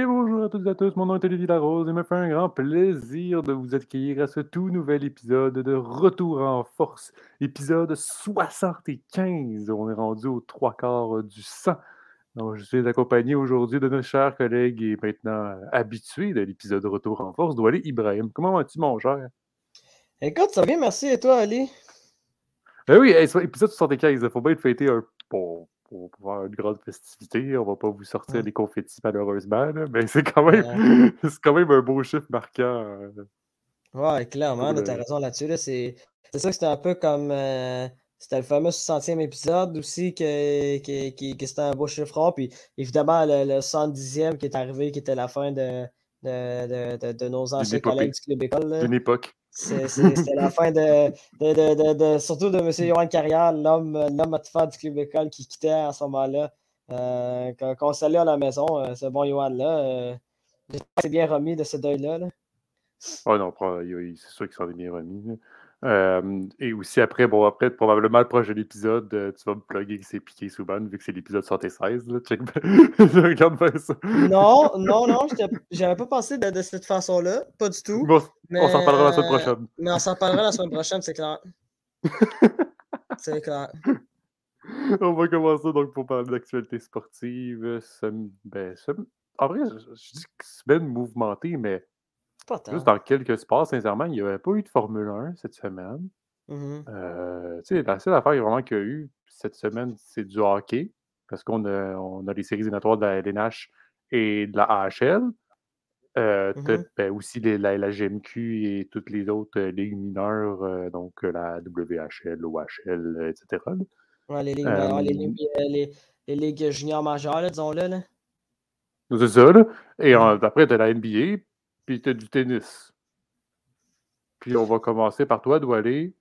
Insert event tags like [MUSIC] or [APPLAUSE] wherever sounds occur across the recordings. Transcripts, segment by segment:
bien bonjour à toutes et à tous. Mon nom est Olivier Larose et me fait un grand plaisir de vous accueillir à ce tout nouvel épisode de Retour en force, épisode 75. On est rendu aux trois quarts du sang. Donc, je suis accompagné aujourd'hui de notre cher collègue et maintenant habitué de l'épisode Retour en force, Douali Ibrahim. Comment vas-tu, mon cher? Écoute, ça va bien, merci. Et toi, Ali? Ben oui, épisode 75, il faut bien être fêté un peu pour, faire une grande festivité. On va pas vous sortir des confettis malheureusement, mais c'est quand, même, [LAUGHS] quand même un beau chiffre marquant. Euh, ouais, clairement, tu as raison là-dessus. C'est ça que c'était un peu comme. Euh, c'était le fameux 60e épisode aussi que, que, c'était un beau chiffre Puis évidemment, le, 70e qui est arrivé, qui était la fin de, de, de, nos anciens collègues du Club École. D'une époque. C'était la fin de, surtout de M. Johan Carrière, l'homme à du Club École qui quittait à ce moment-là. Euh, quand, on s'allait à la maison, euh, ce bon Johan-là, euh, c'est bien remis de ce deuil-là. Là. Oh non, c'est sûr qu'il s'en est bien remis. Euh, et aussi après, bon, après, probablement le prochain épisode, euh, tu vas me plugger que c'est piqué souvent, vu que c'est l'épisode 76. Là, check [LAUGHS] regarde bien ça. Non, non, non, j'avais pas pensé de, cette façon-là, pas du tout. Bon, on s'en parlera la semaine prochaine. Mais on s'en parlera la semaine prochaine, c'est clair. [LAUGHS] c'est clair. On va commencer donc pour parler d'actualité sportive. Ben, en vrai, je, je dis que c'est bien mouvementé, Juste dans quelques sports, sincèrement, il n'y avait pas eu de Formule 1 cette semaine. Mmh euh, la seule affaire vraiment qu'il y a eu cette semaine, c'est du hockey, parce qu'on a, on a les séries éliminatoires de la LNH et de la AHL. Euh, mmh ben, aussi la, GMQ et toutes les autres euh, ligues mineures, donc la WHL, l'OHL, etc. Ouais, les, ligues, les, les, ligues juniors majeures, disons-le. C'est ça, là. Et après, tu as la NBA, puis du tennis. Puis on va commencer par toi, Doualé.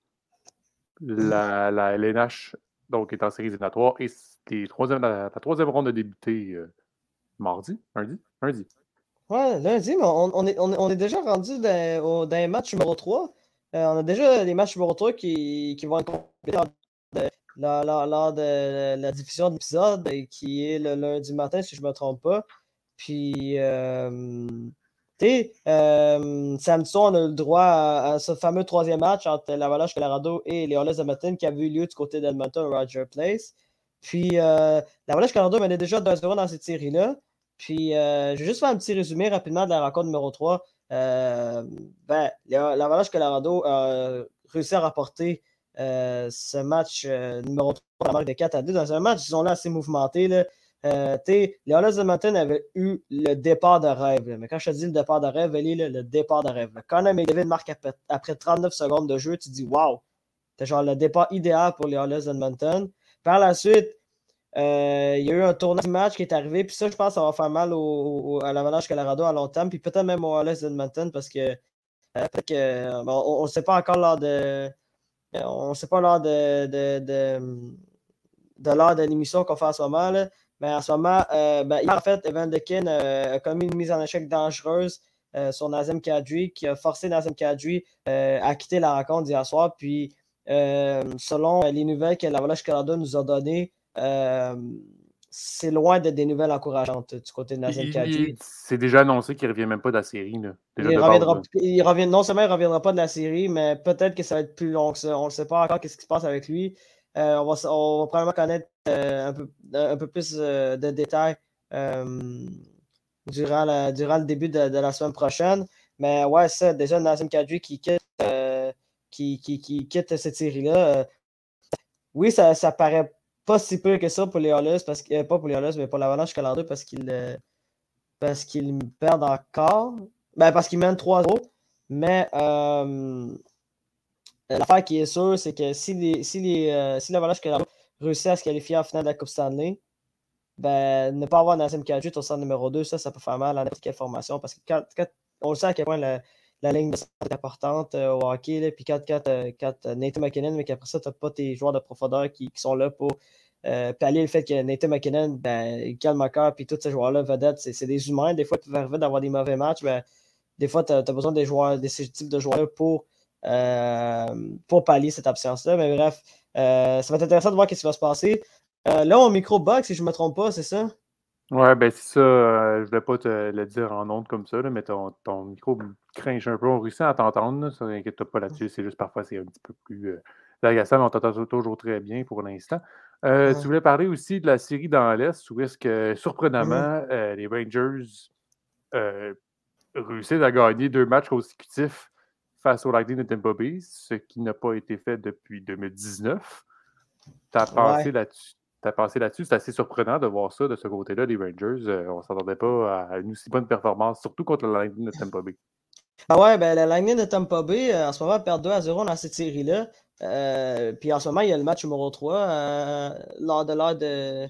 La, la LNH donc, est en série éliminatoire et la, troisième ronde a débuté euh, mardi, lundi, lundi. Ouais, lundi, mais on, est, on, est, déjà rendu dans, dans les matchs numéro 3. Euh, on a déjà les matchs numéro 3 qui, qui vont être complétés lors de, la diffusion de l'épisode, qui est le lundi matin, si je ne me trompe pas. Puis, euh, euh, samedi soir, on a eu le droit à, ce fameux troisième match entre l'Avalanche Colorado et les Oilers Edmonton qui avait eu lieu du côté d'Edmonton, Roger Place. Puis euh, Colorado menait déjà 2-0 dans cette série-là. Puis euh, je vais juste faire un petit résumé rapidement de la rencontre numéro 3. Euh, ben, l'Avalanche Colorado a réussi à rapporter ce match numéro 3 de 4 à 2 dans un match, disons là, assez mouvementé. Là. Les Oilers de Mountain avaient eu le départ de rêve. Mais quand je te dis le départ de rêve, est le départ de rêve. Quand un David marque après, 39 secondes de jeu, tu dis Waouh! C'est genre le départ idéal pour les Oilers de Mountain. Par la suite, euh, il y a eu un tournoi de match qui est arrivé. Puis ça, je pense ça va faire mal au, à l'Avalanche Colorado à long terme. Puis peut-être même aux Oilers Edmonton parce que, euh, que on ne sait pas encore lors de. On sait pas de, de, l'heure de l'émission qu'on fait en ce moment. Là. Mais en ce moment, euh, ben, en fait, Evan Dekin euh, a commis une mise en échec dangereuse euh, sur Nazem Kadri, qui a forcé Nazem Kadri à quitter la rencontre d'hier soir. Puis, selon les nouvelles que la Volage Canada nous a données, c'est loin d'être des nouvelles encourageantes du côté de Nazem Kadri. C'est déjà annoncé qu'il ne revient même pas de la série. il, reviendra, il revient, non seulement il ne reviendra pas de la série, mais peut-être que ça va être plus long que ça. On ne sait pas encore ce qui se passe avec lui. Euh, on, va, probablement connaître euh, un, peu, un, peu, plus euh, de détails durant, durant le début de, la semaine prochaine. Mais ouais, ça, déjà, Nazim Kadri qui quitte, qui, qui, quitte cette série-là. oui, ça, ça paraît pas si peu que ça pour les parce que, pas pour les mais pour l'Avalanche Colorado, parce qu'ils parce qu'ils perdent encore. Ben, parce qu'ils mènent 3-0. Mais euh, l'affaire qui est sûre, c'est que si, les, si, les, euh, si réussit à se qualifier en finale de la Coupe Stanley, ben, ne pas avoir Nazem Kadri au centre numéro 2, ça, ça peut faire mal à n'importe quelle formation. Parce que quand, on le sait à quel point la, ligne de est importante euh, au hockey, puis quand, quand, quand Nathan McKinnon, mais qu'après ça, tu n'as pas tes joueurs de profondeur qui, sont là pour pallier le fait que Nathan McKinnon, ben, Cal McCarr, puis tous ces joueurs-là, vedettes, c'est, des humains. Des fois, ils peuvent arriver d'avoir des mauvais matchs. Ben, des fois, tu as, besoin des joueurs, de ces types de joueurs pour euh, pour pallier cette absence-là. Mais bref, euh, ça va être intéressant de voir ce qui va se passer. Euh, là, au micro bug, si je ne me trompe pas, c'est ça? Ouais, ben c'est ça. euh, je voulais pas te le dire en ondes comme ça, là, mais ton, ton micro cringe un peu. On réussit à t'entendre, ça inquiète pas là-dessus. C'est juste parfois c'est un petit peu plus euh, agaçant, mais on t'entend toujours très bien pour l'instant. Euh, Ouais. Tu voulais parler aussi de la série dans l'Est, où est-ce que, surprenamment, Mhm. euh, les Rangers euh, réussissent à gagner deux matchs consécutifs face au Lightning de Tampa Bay, ce qui n'a pas été fait depuis 2019. T'as pensé Ouais. là-dessus? Là-dessus? C'est assez surprenant de voir ça de ce côté-là, des Rangers. Euh, on s'attendait pas à une aussi bonne performance, surtout contre le Lightning de Tampa Bay. Ah ouais, ben le Lightning de Tampa Bay, euh, en ce moment, perd 2 à 0 dans cette série-là. Euh, puis en ce moment, il y a le match numéro 3 euh, lors de l'heure de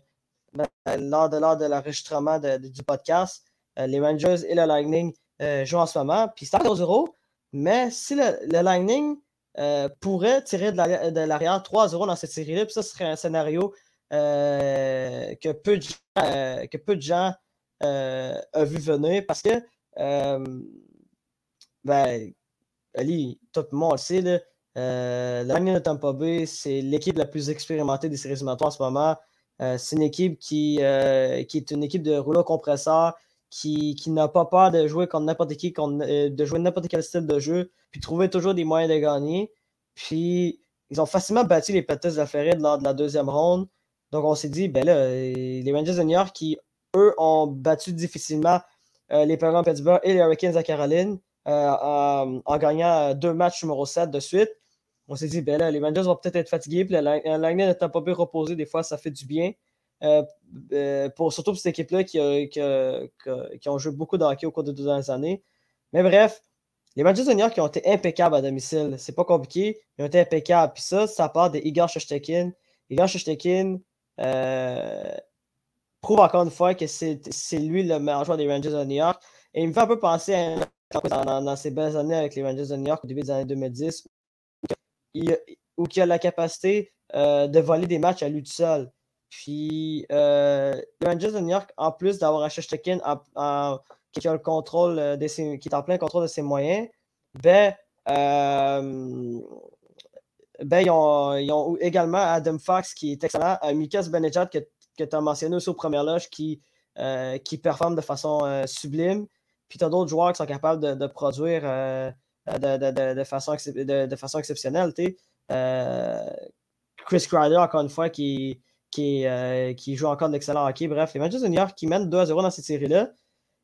ben, lors de l'heure de l'enregistrement de- de- du podcast. Les Rangers et le Lightning jouent en ce moment. Puis c'est à 0 mais si le, Lightning euh, pourrait tirer de l'arrière de l'arrière 3-0 dans cette série-là, puis ça serait un scénario euh, que peu de gens, euh, que peu de gens ont vu venir parce que ben, Ali, tout le monde le sait, le Lightning de Tampa Bay, c'est l'équipe la plus expérimentée des séries éliminatoires en ce moment. C'est une équipe qui, qui est une équipe de rouleau compresseur, qui, qui n'a pas peur de jouer contre n'importe qui, euh, de jouer n'importe quel style de jeu, puis trouver toujours des moyens de gagner. Puis, ils ont facilement battu les Panthers de la Floride lors de la deuxième ronde. Donc, on s'est dit, ben là, euh, les Rangers de New York qui, eux, ont battu difficilement euh, les Penguins de Pittsburgh et les Hurricanes à Caroline en, gagnant deux matchs numéro 7 de suite. On s'est dit, ben là, les Rangers vont peut-être être fatigués, puis le Lightning ne Tampa Bay reposé, des fois, ça fait du bien. Euh, euh, pour, surtout pour cette équipe-là qui, qui, qui ont joué beaucoup de au cours des deux dernières années. Mais bref, les Rangers de New York qui ont été impeccables à domicile. C'est pas compliqué. Ils ont été impeccables. Puis ça, ça part de Igor Shoshtekin. Igor Shoshtekin euh, prouve encore une fois que c'est lui le meilleur joueur des Rangers de New York. Et il me fait un peu penser à dans, dans- dans ses belles années avec les Rangers de New York au début des années 2010, il, ou qui a la capacité de voler des matchs à lui tout seul. Puis euh, les Rangers de New York, en plus d'avoir un en- qui a le contrôle euh, qui est en plein contrôle de ses moyens, ben, euh, ben ils, ont, également Adam Fox qui est excellent, euh, Mikas Benejad que, que tu as mentionné aussi aux premières loges qui, qui performe de façon sublime. Puis tu as d'autres joueurs qui sont capables de, produire de, de, de, façon, de, façon exceptionnelle. Chris Kreider, encore une fois, qui, qui, euh, qui joue encore de hockey. Bref, les Manchester de New York qui mènent 2 à 0 dans cette série-là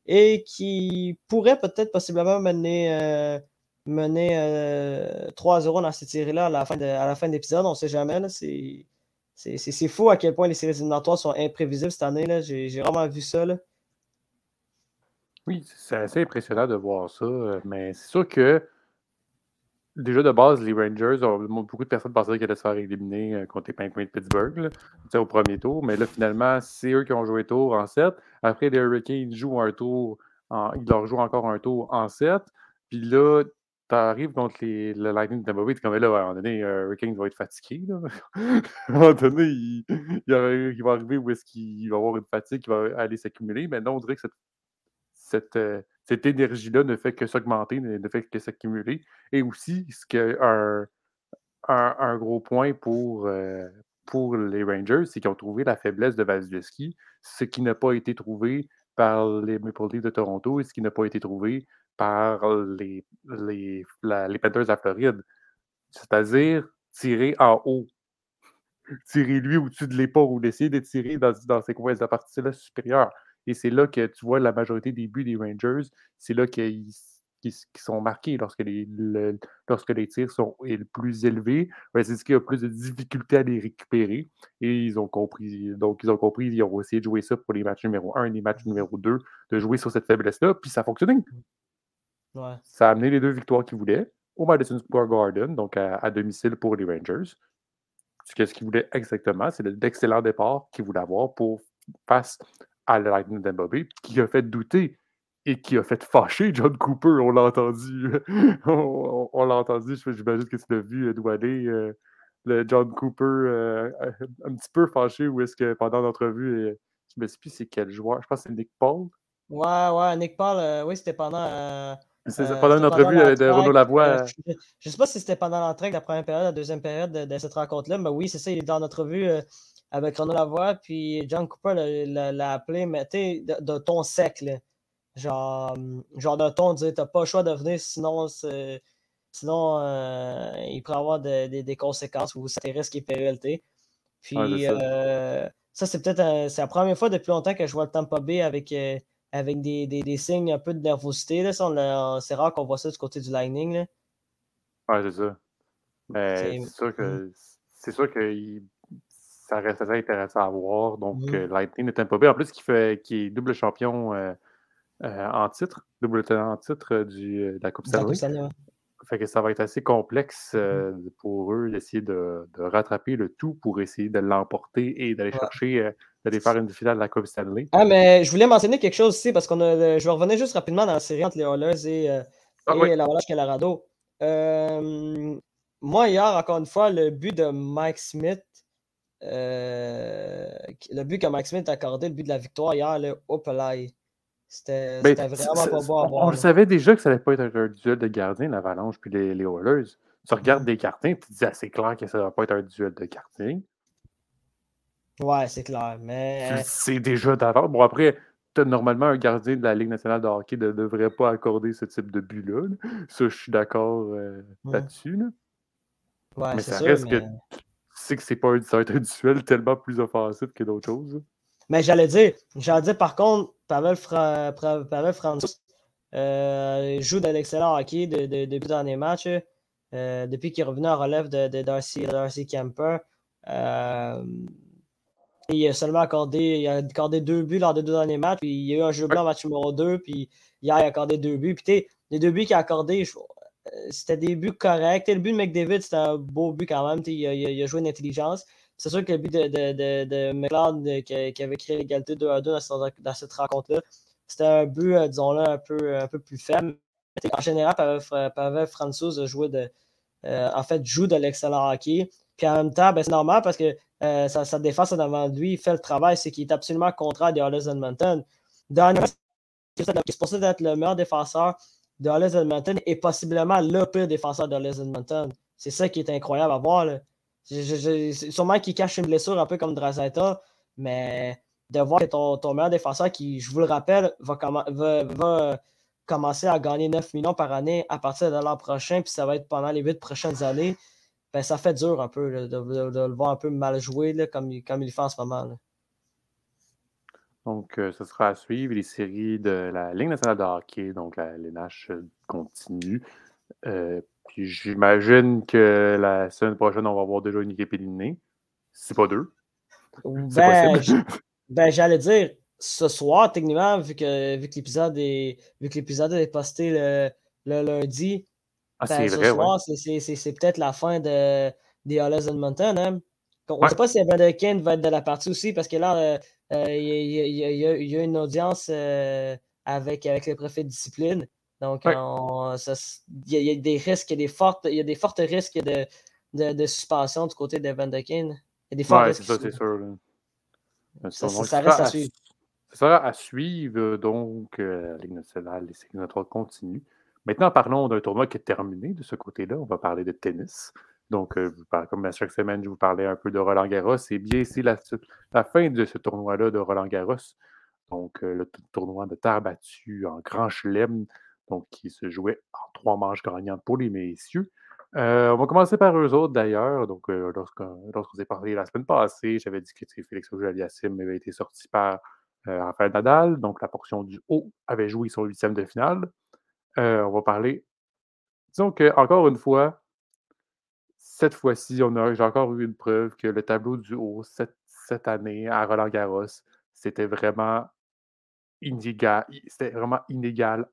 et qui pourraient peut-être possiblement mener, euh, mener euh, 3 à 0 dans cette série-là à la fin de, à la fin de l'épisode. On ne sait jamais. C'est, fou à quel point les séries éliminatoires sont imprévisibles cette année. J'ai, vraiment vu ça. Là. Oui, c'est assez impressionnant de voir ça, euh, mais c'est sûr que déjà de base, les Rangers, beaucoup de personnes pensaient qu'ils allaient se faire éliminer euh, contre les Penguins de Pittsburgh tu au premier tour, mais là finalement, c'est eux qui ont joué tour en 7. Après, les Hurricanes jouent un tour, en- ils leur jouent encore un tour en 7. Puis là, t'arrives contre les, le Lightning de Tampa Bay, comme là, à un moment donné, euh, Hurricane va être fatigué. [LAUGHS] À un moment donné, il va arriver où est-ce qu'il va avoir une fatigue qui va aller s'accumuler. Mais non, on dirait que cette cette, euh, cette énergie-là ne fait que s'augmenter, ne, fait que s'accumuler. Et aussi, ce que un, un, gros point pour, euh, pour les Rangers, c'est qu'ils ont trouvé la faiblesse de Vasilevski, ce qui n'a pas été trouvé par les Maple Leafs de Toronto et ce qui n'a pas été trouvé par les, les, les Panthers à Floride. C'est-à-dire tirer en haut. Tirer lui au-dessus de l'épaule ou d'essayer de tirer dans, dans ces coins de la partie-là supérieure. Et c'est là que tu vois la majorité des buts des Rangers, c'est là qu'ils qui, qui sont marqués lorsque les, le- lorsque les tirs sont les plus élevés. C'est ce qui a plus de difficultés à les récupérer. Et ils ont compris. Donc, ils ont compris, ils ont essayé de jouer ça pour les matchs numéro 1 et les matchs numéro 2, de jouer sur cette faiblesse-là. Puis ça a fonctionné. Ouais. Ça a amené les deux victoires qu'ils voulaient au Madison Square Garden, donc à, à domicile pour les Rangers. Ce qu'ils voulaient exactement, c'est l'excellent départ qu'ils voulaient avoir pour face à Lightning Bay, qui a fait douter et qui a fait fâcher John Cooper. On l'a entendu. [LAUGHS] on on- on l'a entendu. J'imagine que tu l'as vu, Douané, euh, le John Cooper euh, un petit peu fâché où est-ce que pendant l'entrevue, euh, je me suis plus c'est quel joueur? Je pense que c'est Nick Paul. Ouais, ouais, Nick Paul, euh, oui, c'était pendant. C'est euh, pendant une pendant entrevue de Renaud Lavoie. euh, je, je sais pas si c'était pendant l'entraque, la première période, la deuxième période de, de cette rencontre-là, mais oui, c'est ça, il est dans notre vue. euh, avec Renaud Lavoie, puis John Cooper l'a appelé, mais tu de, de, ton sec, là. Genre, genre de ton, tu t'as pas le choix de venir, sinon, sinon euh, il pourrait avoir des conséquences ou c'est risques et périls. Puis, euh, ça, c'est peut-être la première fois depuis longtemps que je vois le Tampa Bay avec, euh, avec des, des, des, signes un peu de nervosité. C'est rare qu'on voit ça du côté du Lightning. Là. Ouais, c'est ça. Mais c'est sûr que, c'est sûr que ça reste assez intéressant à voir. Donc, mm-hmm. Lightning de Tampa Bay, en plus, qui, fait, qui est double champion en titre, double tenant en titre du, de la Coupe Stanley. Fait que ça va être assez complexe euh, pour eux d'essayer de, rattraper le tout pour essayer de l'emporter et d'aller chercher, euh, d'aller faire une finale de la Coupe Stanley. Ah, mais je voulais mentionner quelque chose aussi parce qu'on a. Je vais revenir juste rapidement dans la série entre les Oilers et, euh, ah et la Relâche Colorado. moi, hier, encore une fois, le but de Mike Smith, le but que Mike Smith a accordé, le but de la victoire hier, le Opelai. C'était ben, vraiment pas beau à voir. On le savait déjà que ça allait pas être un duel de gardien, l'Avalanche puis les, les Oilers. Tu regardes mm-hmm. des gardiens et tu te dis, assez ah, clair que ça va pas être un duel de gardien. Ouais, c'est clair, mais. C'est déjà d'avance. Bon, après, normalement, un gardien de la Ligue nationale de hockey ne devrait pas accorder ce type de but-là. Ça, je suis d'accord euh, mm. là-dessus. Ouais, mais ça reste que sais que c'est pas un, ça va être un duel tellement plus offensif que d'autres choses. Mais j'allais dire, j'allais dire par contre, Pavel, Fra... Pavel euh, joue de l'excellent hockey de, de, depuis le dernier match. Euh, depuis qu'il est revenu en relève de, de Darcy, Darcy Camper. Euh, il a seulement accordé, il a accordé deux buts lors des deux derniers matchs. Puis il y a eu un jeu blanc match numéro 2. Puis hier, il a accordé deux buts. Puis les deux buts qu'il a accordés, c'était des buts corrects. le but de McDavid, c'était un beau but quand même. Il a, il a, joué une intelligence. C'est sûr que le but de, de, de, McLeod euh, qui, avait créé l'égalité 2 à 2 dans, cette rencontre-là, c'était un but, euh, disons-le, un peu, un peu plus faible. En général, Pavel, Francouz de. Euh, en fait, joue de l'excellent hockey. Puis en même temps, ben, c'est normal parce que sa, défense en avant de lui il fait le travail, c'est qu'il est absolument contraire des Hollis Edmonton. C'est supposé d'être le meilleur défenseur de Hollis Edmonton et possiblement le pire défenseur de Hollis Edmonton. C'est ça qui est incroyable à voir. Là sûrement qu'il cache une blessure un peu comme Drazeta, mais de voir que ton, meilleur défenseur, qui, je vous le rappelle, va, va, commencer à gagner 9 millions par année à partir de l'an prochain, puis ça va être pendant les 8 prochaines années, ben, ça fait dur un peu de, le voir un peu mal jouer là, comme, comme il fait en ce moment. Donc, euh, ce sera à suivre les séries de la Ligue nationale de hockey, donc la LNH euh, continue. Euh, puis j'imagine que la semaine prochaine, on va avoir déjà une équipe éliminée. C'est pas deux. [LAUGHS] Ben, ben, j'allais dire, ce soir, techniquement, vu que, vu que l'épisode est, vu que l'épisode est posté le, le lundi, ah, ben, ce soir, c'est peut-être la fin de, des Hollis Edmonton. Hein? On ne sait pas si Kane va être de la partie aussi, parce que là, euh, il y, y, a une audience euh, avec, avec le préfet de discipline. Donc, il y, a des risques, il y a des fortes, il y a des fortes risques de, de, de suspension du côté de Van de Kane. Il y a des forts risques. c'est ça, c'est sûr. Ça, ça, reste à suivre. Ça sera à suivre, donc, euh, la Ligue nationale, les séries continue. Maintenant, parlons d'un tournoi qui est terminé de ce côté-là. On va parler de tennis. Donc, euh, comme à chaque semaine, je vous parlais un peu de Roland Garros. Et bien, c'est la, fin de ce tournoi-là de Roland Garros. Donc, euh, le tournoi de terre battue en grand chelem donc qui se jouait en trois manches gagnantes pour les messieurs. Euh, on va commencer par eux autres d'ailleurs. Donc, lorsqu'on s'est parlé la semaine passée, j'avais dit que Félix Auger-Aliassime avait été sorti par Rafael Nadal. Donc, la portion du haut avait joué son huitième de finale. on va parler. Disons que, encore une fois, cette fois-ci, j'ai encore eu une preuve que le tableau du haut cette, cette année à Roland Garros, c'était vraiment inégal. C'était vraiment inégal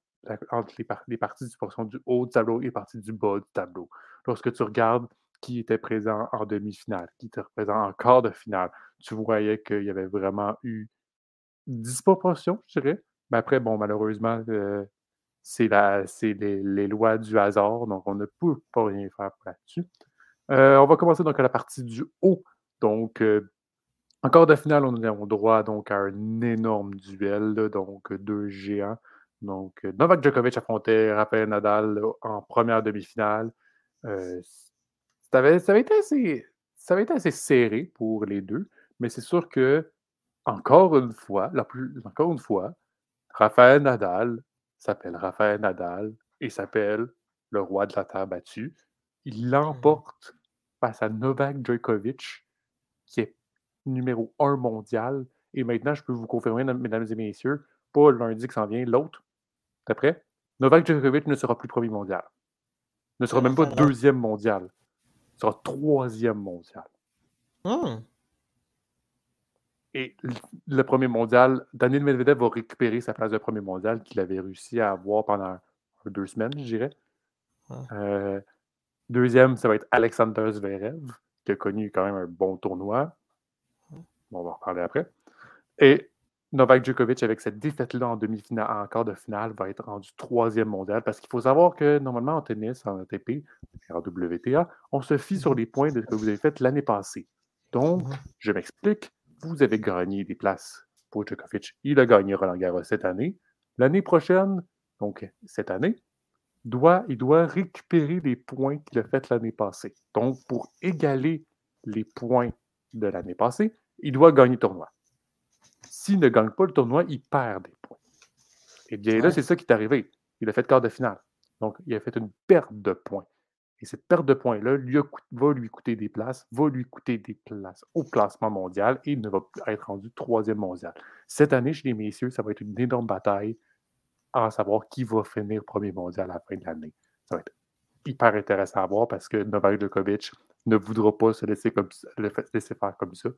entre les, parties du portion du haut du tableau et les parties du bas du tableau. Lorsque tu regardes qui était présent en demi-finale, qui était présent en quart de finale, tu voyais qu'il y avait vraiment eu disproportion, je dirais. Mais après, bon, malheureusement, euh, c'est les, lois du hasard, donc on ne peut pas rien faire là-dessus. Euh, on va commencer donc à la partie du haut. Donc, euh, en de finale, on a droit donc à un énorme duel, donc deux géants. Donc, Novak Djokovic affrontait Rafael Nadal en première demi-finale. Euh, ça, avait, ça avait été assez serré pour les deux, Mais c'est sûr que, encore une fois, encore une fois, Raphaël Nadal s'appelle Raphaël Nadal et s'appelle le roi de la terre battue. Il l'emporte face à Novak Djokovic, qui est numéro un mondial. Et maintenant, je peux vous confirmer, mesdames et messieurs, pas lundi qui s'en vient, l'autre, d'après, Novak Djokovic ne sera plus premier mondial. Ne sera même pas deuxième mondial. Il sera troisième mondial. Hmm. Et le premier mondial, Daniel Medvedev va récupérer sa place de premier mondial qu'il avait réussi à avoir pendant deux semaines, je dirais. Euh, deuxième, ça va être Alexander Zverev, qui a connu quand même un bon tournoi. on va en reparler après. Et Novak Djokovic, avec cette défaite-là en demi-finale, en quart de finale, va être rendu troisième mondial parce qu'il faut savoir que normalement en tennis, en ATP, en WTA, on se fie sur les points de ce que vous avez fait l'année passée. Donc, je m'explique, vous avez gagné des places pour Djokovic. Il a gagné Roland Garros cette année. L'année prochaine, donc cette année, doit, il doit récupérer les points qu'il a fait l'année passée. Donc, pour égaler les points de l'année passée, il doit gagner le tournoi. S'il ne gagne pas le tournoi, il perd des points. Et bien là, c'est ça qui est arrivé. Il a fait quart de finale. Donc, il a fait une perte de points. Et cette perte de points-là va lui coûter des places, va lui coûter des places au classement mondial et il ne va plus être rendu troisième mondial. Cette année, chez les messieurs, ça va être une énorme bataille à savoir qui va finir premier mondial à la fin de l'année. Ça va être hyper intéressant à voir parce que Novak Djokovic ne voudra pas se laisser, comme, laisser faire comme ça.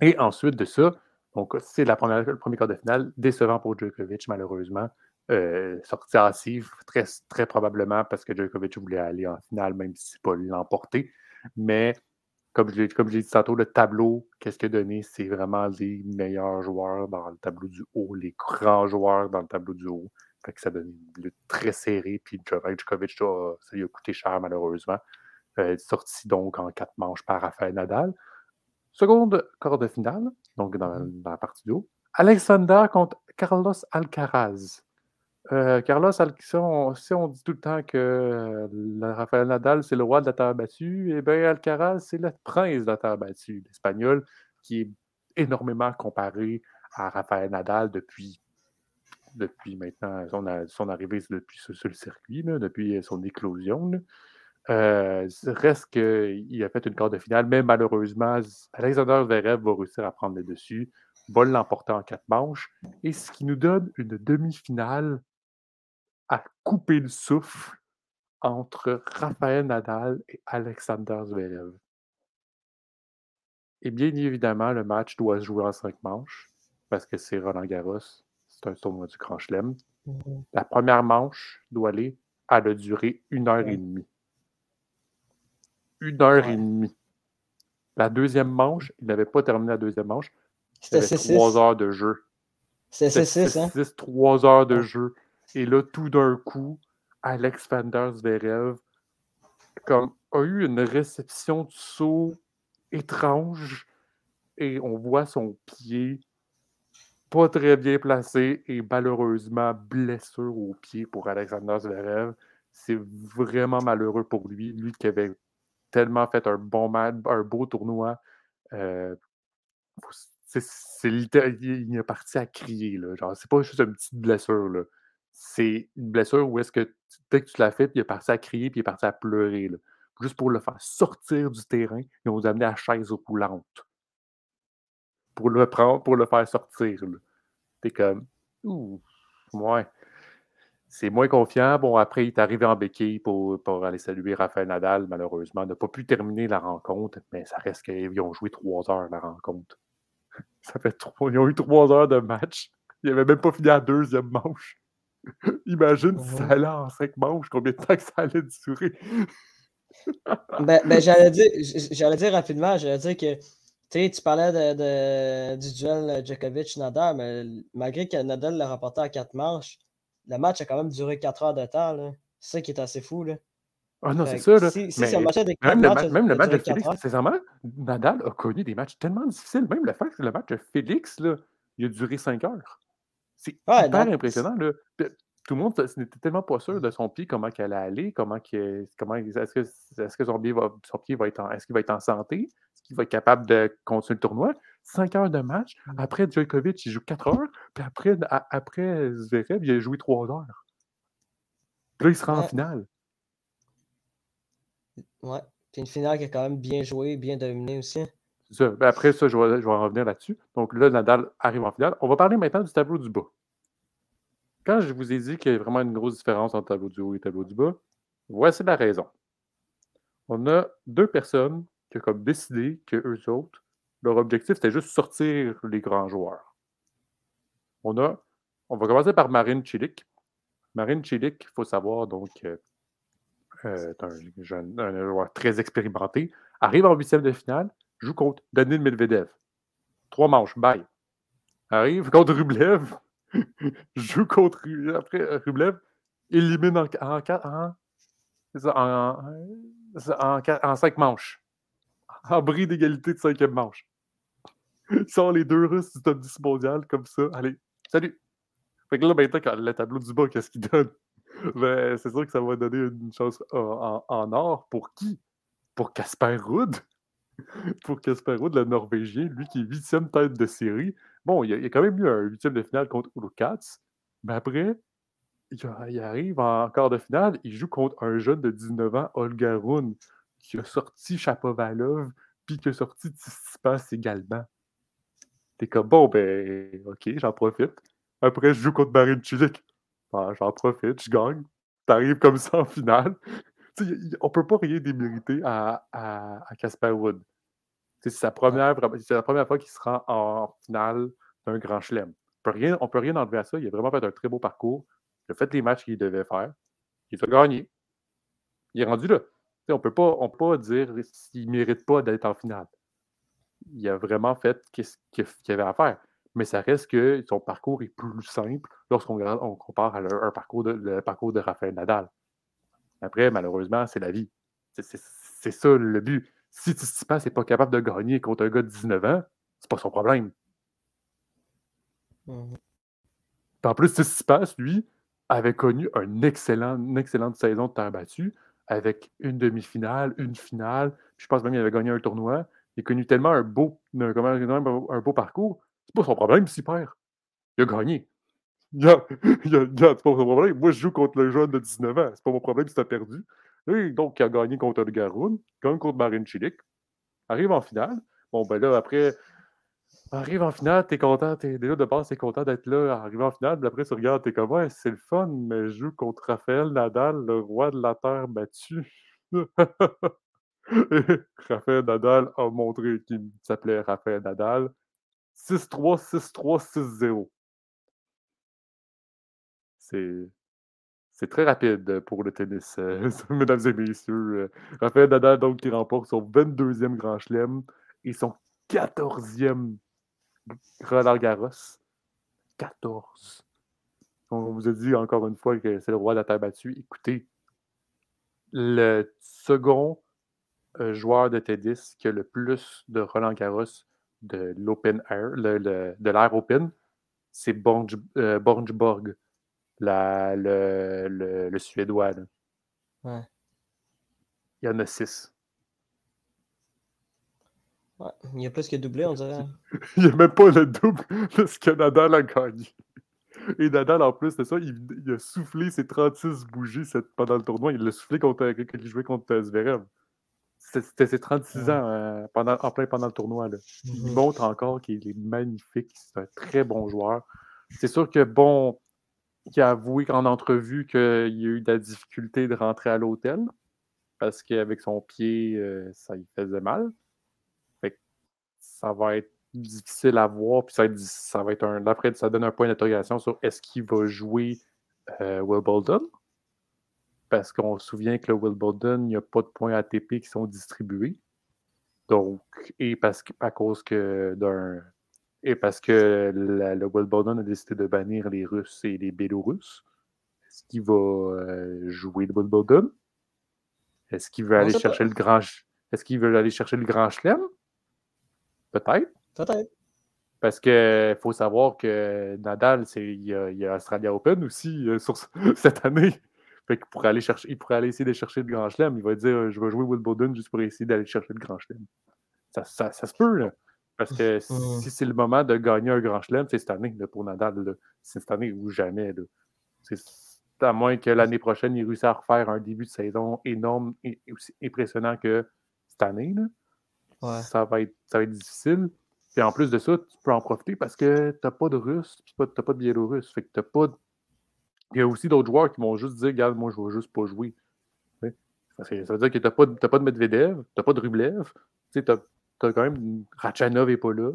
Et ensuite de ça, donc c'est la première, le premier quart de finale, décevant pour Djokovic, malheureusement. Euh, sorti à très, très probablement parce que Djokovic voulait aller en finale, même si c'est pas l'emporter. Mais comme je, comme l'ai dit tantôt, le tableau, qu'est-ce qu'il a donné? C'est vraiment les meilleurs joueurs dans le tableau du haut, les grands joueurs dans le tableau du haut. Fait que ça donne une lutte très serré. Puis Djokovic, ça lui a coûté cher, malheureusement. Euh, sorti donc en quatre manches par Rafael Nadal. Seconde quart de finale, donc dans, mmh dans la partie du haut. Alexander contre Carlos Alcaraz. Euh, Carlos, si on, dit tout le temps que euh, Rafael Nadal, c'est le roi de la terre battue, et eh bien Alcaraz, c'est le prince de la terre battue, l'espagnol, qui est énormément comparé à Rafael Nadal depuis, depuis maintenant son, arrivée depuis sur, le circuit, depuis son éclosion. Euh, reste qu'il a fait une quart de finale, mais malheureusement, Alexander Zverev va réussir à prendre le dessus, va l'emporter en quatre manches, et ce qui nous donne une demi-finale à couper le souffle entre Raphaël Nadal et Alexander Zverev. Et bien évidemment, le match doit se jouer en cinq manches parce que c'est Roland Garros, c'est un tournoi du Grand Chelem. Mmh la première manche doit aller à la durée une heure et demie. Une heure et demie. La deuxième manche, il n'avait pas terminé la deuxième manche. C'était trois heures de jeu. C'était 6 hein? Trois heures de jeu. Et là, tout d'un coup, Alex Zverev comme, a eu une réception de saut étrange et on voit son pied pas très bien placé et malheureusement blessure au pied pour Alexander Zverev. C'est vraiment malheureux pour lui, lui qui avait tellement fait un bon match, un beau tournoi. Euh, il est parti à crier. Genre, c'est pas juste une petite blessure. Là c'est une blessure où est-ce que dès que tu l'as fait, il est parti à crier, puis il est parti à pleurer. Juste pour le faire sortir du terrain, ils ont amené à chaise roulante. Pour le prendre, pour le faire sortir. T'es comme, ouh, ouais. C'est moins confiant. Bon, après, il est arrivé en béquille pour, pour aller saluer Raphaël Nadal. Malheureusement, n'a pas pu terminer la rencontre, mais ça reste qu'ils ont joué trois heures la rencontre. [LAUGHS] Ça fait trois, ils ont eu trois heures de match. Ils n'avaient même pas fini la deuxième manche. [LAUGHS] Imagine si ça allait en cinq manches, combien de temps que ça allait durer? ben, ben [LAUGHS] j'allais dire, j'allais dire rapidement, j'allais dire que tu parlais de, du duel Djokovic-Nadal, mais malgré que Nadal l'a rapporté à quatre manches, le match a quand même duré quatre heures de temps. C'est ça qui est assez fou. Là. Ah non, c'est ça. Là. Si, si même, le, même le match de Félix, sincèrement, Nadal a connu des matchs tellement difficiles. Même le fait que le match de Félix, là, il a duré cinq heures. C'est hyper impressionnant. Là. Tout le monde n'était tellement pas sûr de son pied, comment il allait aller, comment, comment est-ce que, est que son, pied va, son pied va être en, est-ce qu'il va être en santé, est-ce qu'il va être capable de continuer le tournoi? 5 heures de match. Après, Djokovic, il joue 4 heures. Puis après, après Zverev, il a joué 3 heures. Puis là, il sera en finale. Ouais. Puis une finale qui a quand même bien joué, bien dominé aussi. Ben, après ça, je vais, en revenir là-dessus. Donc là, Nadal arrive en finale. On va parler maintenant du tableau du bas. Quand je vous ai dit qu'il y a vraiment une grosse différence entre tableau du haut et tableau du bas, voici la raison. On a deux personnes qui ont décidé que eux autres, leur objectif, c'était juste sortir les grands joueurs. On a, on va commencer par Marine Chilik. Marine Chilik, il faut savoir, donc, euh, euh un, jeune, un joueur très expérimenté, arrive en huitième de finale, joue contre Danil Medvedev. Trois manches, bye. Arrive contre Rublev, [LAUGHS] joue contre après euh, Rublev, élimine en, en, en, en, en cinq manches. En bris d'égalité de cinquième manche. Ils sont les deux Russes du top 10 mondial comme ça. Allez, salut! Fait que là, maintenant, le tableau du bas, qu'est-ce qu'il donne? [LAUGHS] Ben, c'est sûr que ça va donner une chance en, en or. Pour qui? Pour Casper Ruud? Pour Casper Ruud, le Norvégien, lui qui est huitième tête de série. Bon, il a, a, quand même eu un huitième de finale contre Ulo Katz, mais après, il, arrive en quart de finale, il joue contre un jeune de 19 ans, Olga Rune, qui a sorti Chapovalov, puis qui a sorti Tsitsipas également. T'es comme, bon, ben, ok, j'en profite. Après, je joue contre Marine Chilik. Ben, j'en profite, je gagne. T'arrives comme ça en finale. On peut pas rien démériter à, à, Casper Wood. C'est sa première, c'est la première fois qu'il se rend en finale d'un grand chelem. On on peut rien enlever à ça. Il a vraiment fait un très beau parcours. Il a fait les matchs qu'il devait faire. Il a gagné. Il est rendu là. on ne peut pas, dire s'il ne mérite pas d'être en finale. Il a vraiment fait ce qu'il avait à faire. Mais ça reste que son parcours est plus simple lorsqu'on compare à un parcours de, le parcours de Rafael Nadal. Après, malheureusement, c'est la vie. C'est ça le but. Si Tsitsipas n'est pas capable de gagner contre un gars de 19 ans, c'est pas son problème. Mmh. En plus, Tsitsipas, lui, avait connu un excellent, une excellente saison de terre battue avec une demi-finale, une finale. Je pense même qu'il avait gagné un tournoi. Il a connu tellement un beau, un, un beau parcours. C'est pas son problème s'il perd. Il a gagné. Il [LAUGHS] c'est pas mon problème. Moi, je joue contre le jeune de 19 ans. C'est pas mon problème si t'as perdu. Et donc, il a gagné contre le Garoun, gagne contre Marine Chilik, arrive en finale. Bon, ben là, après, arrive en finale, t'es content, déjà de base, t'es content d'être là, arrive en finale, puis après, tu regardes, t'es comme, ouais, c'est le fun, mais je joue contre Raphaël Nadal, le roi de la terre battu. [LAUGHS] Raphaël Nadal a montré qu'il s'appelait Raphaël Nadal. 6-3, 6-3, 6-0. C'est très rapide pour le tennis, euh, [LAUGHS] mesdames et messieurs. Euh, Raphaël Nadal, donc, qui remporte son 22e Grand Chelem et son 14e Roland Garros. 14. On vous a dit encore une fois que c'est le roi de la terre battue. Écoutez, le second euh, joueur de tennis qui a le plus de Roland Garros de l'Open Air, de l'Air Open, c'est Borgborg la, le, le, le, Suédois. Là. Ouais. Il y en a six. Ouais. Il y a plus que doublé, on dirait. [LAUGHS] il n'y a même pas le double de ce que Nadal a gagné. Et Nadal, en plus de ça, il, il a soufflé ses 36 bougies cette, pendant le tournoi. Il l'a soufflé contre, quand il jouait contre Zverev. C'était ses 36 ans euh, pendant, en plein pendant le tournoi. Là. Il mm-hmm. montre encore qu'il est magnifique. C'est un très bon joueur. C'est sûr que, bon, qui a avoué en entrevue qu'il a eu de la difficulté de rentrer à l'hôtel parce qu'avec son pied, euh, ça lui faisait mal. Fait ça va être difficile à voir, puis ça va être, un. Après, ça donne un point d'interrogation sur est-ce qu'il va jouer euh, Wimbledon? Parce qu'on se souvient que le Wimbledon, il n'y a pas de points ATP qui sont distribués. Donc, et parce que, à cause que d'un et parce que la, le Wimbledon a décidé de bannir les Russes et les Bélarusses. Est-ce qu'il va euh, jouer le Wimbledon? Est-ce qu'il veut aller chercher le grand Est-ce qu'il veut aller chercher le grand chelem? Peut-être. Peut-être. Parce qu'il faut savoir que Nadal, il y, a, il y a Australia Open aussi euh, sur, [LAUGHS] cette année. Fait qu'il pourrait aller chercher, il pourrait aller essayer de chercher le grand chelem. Il va dire Je vais jouer Wimbledon juste pour essayer d'aller chercher le grand chelem. Ça, ça, ça se peut, là. Parce que si c'est le moment de gagner un grand chelem, c'est cette année là, pour Nadal. C'est cette année ou jamais. là. C'est à moins que l'année prochaine, il réussisse à refaire un début de saison énorme et aussi impressionnant que cette année. là. Ouais. Ça, va être, ça va être difficile. Puis en plus de ça, tu peux en profiter parce que tu n'as pas de Russe, tu n'as pas de Biélorusse. Fait que t'as pas de- Il y a aussi d'autres joueurs qui vont juste dire Regarde, moi, je ne vais juste pas jouer. Parce que ça veut dire que tu n'as pas, de- t'as pas de Medvedev, tu n'as pas de Rublev. Tu sais, as, quand même. Rachanov n'est pas là.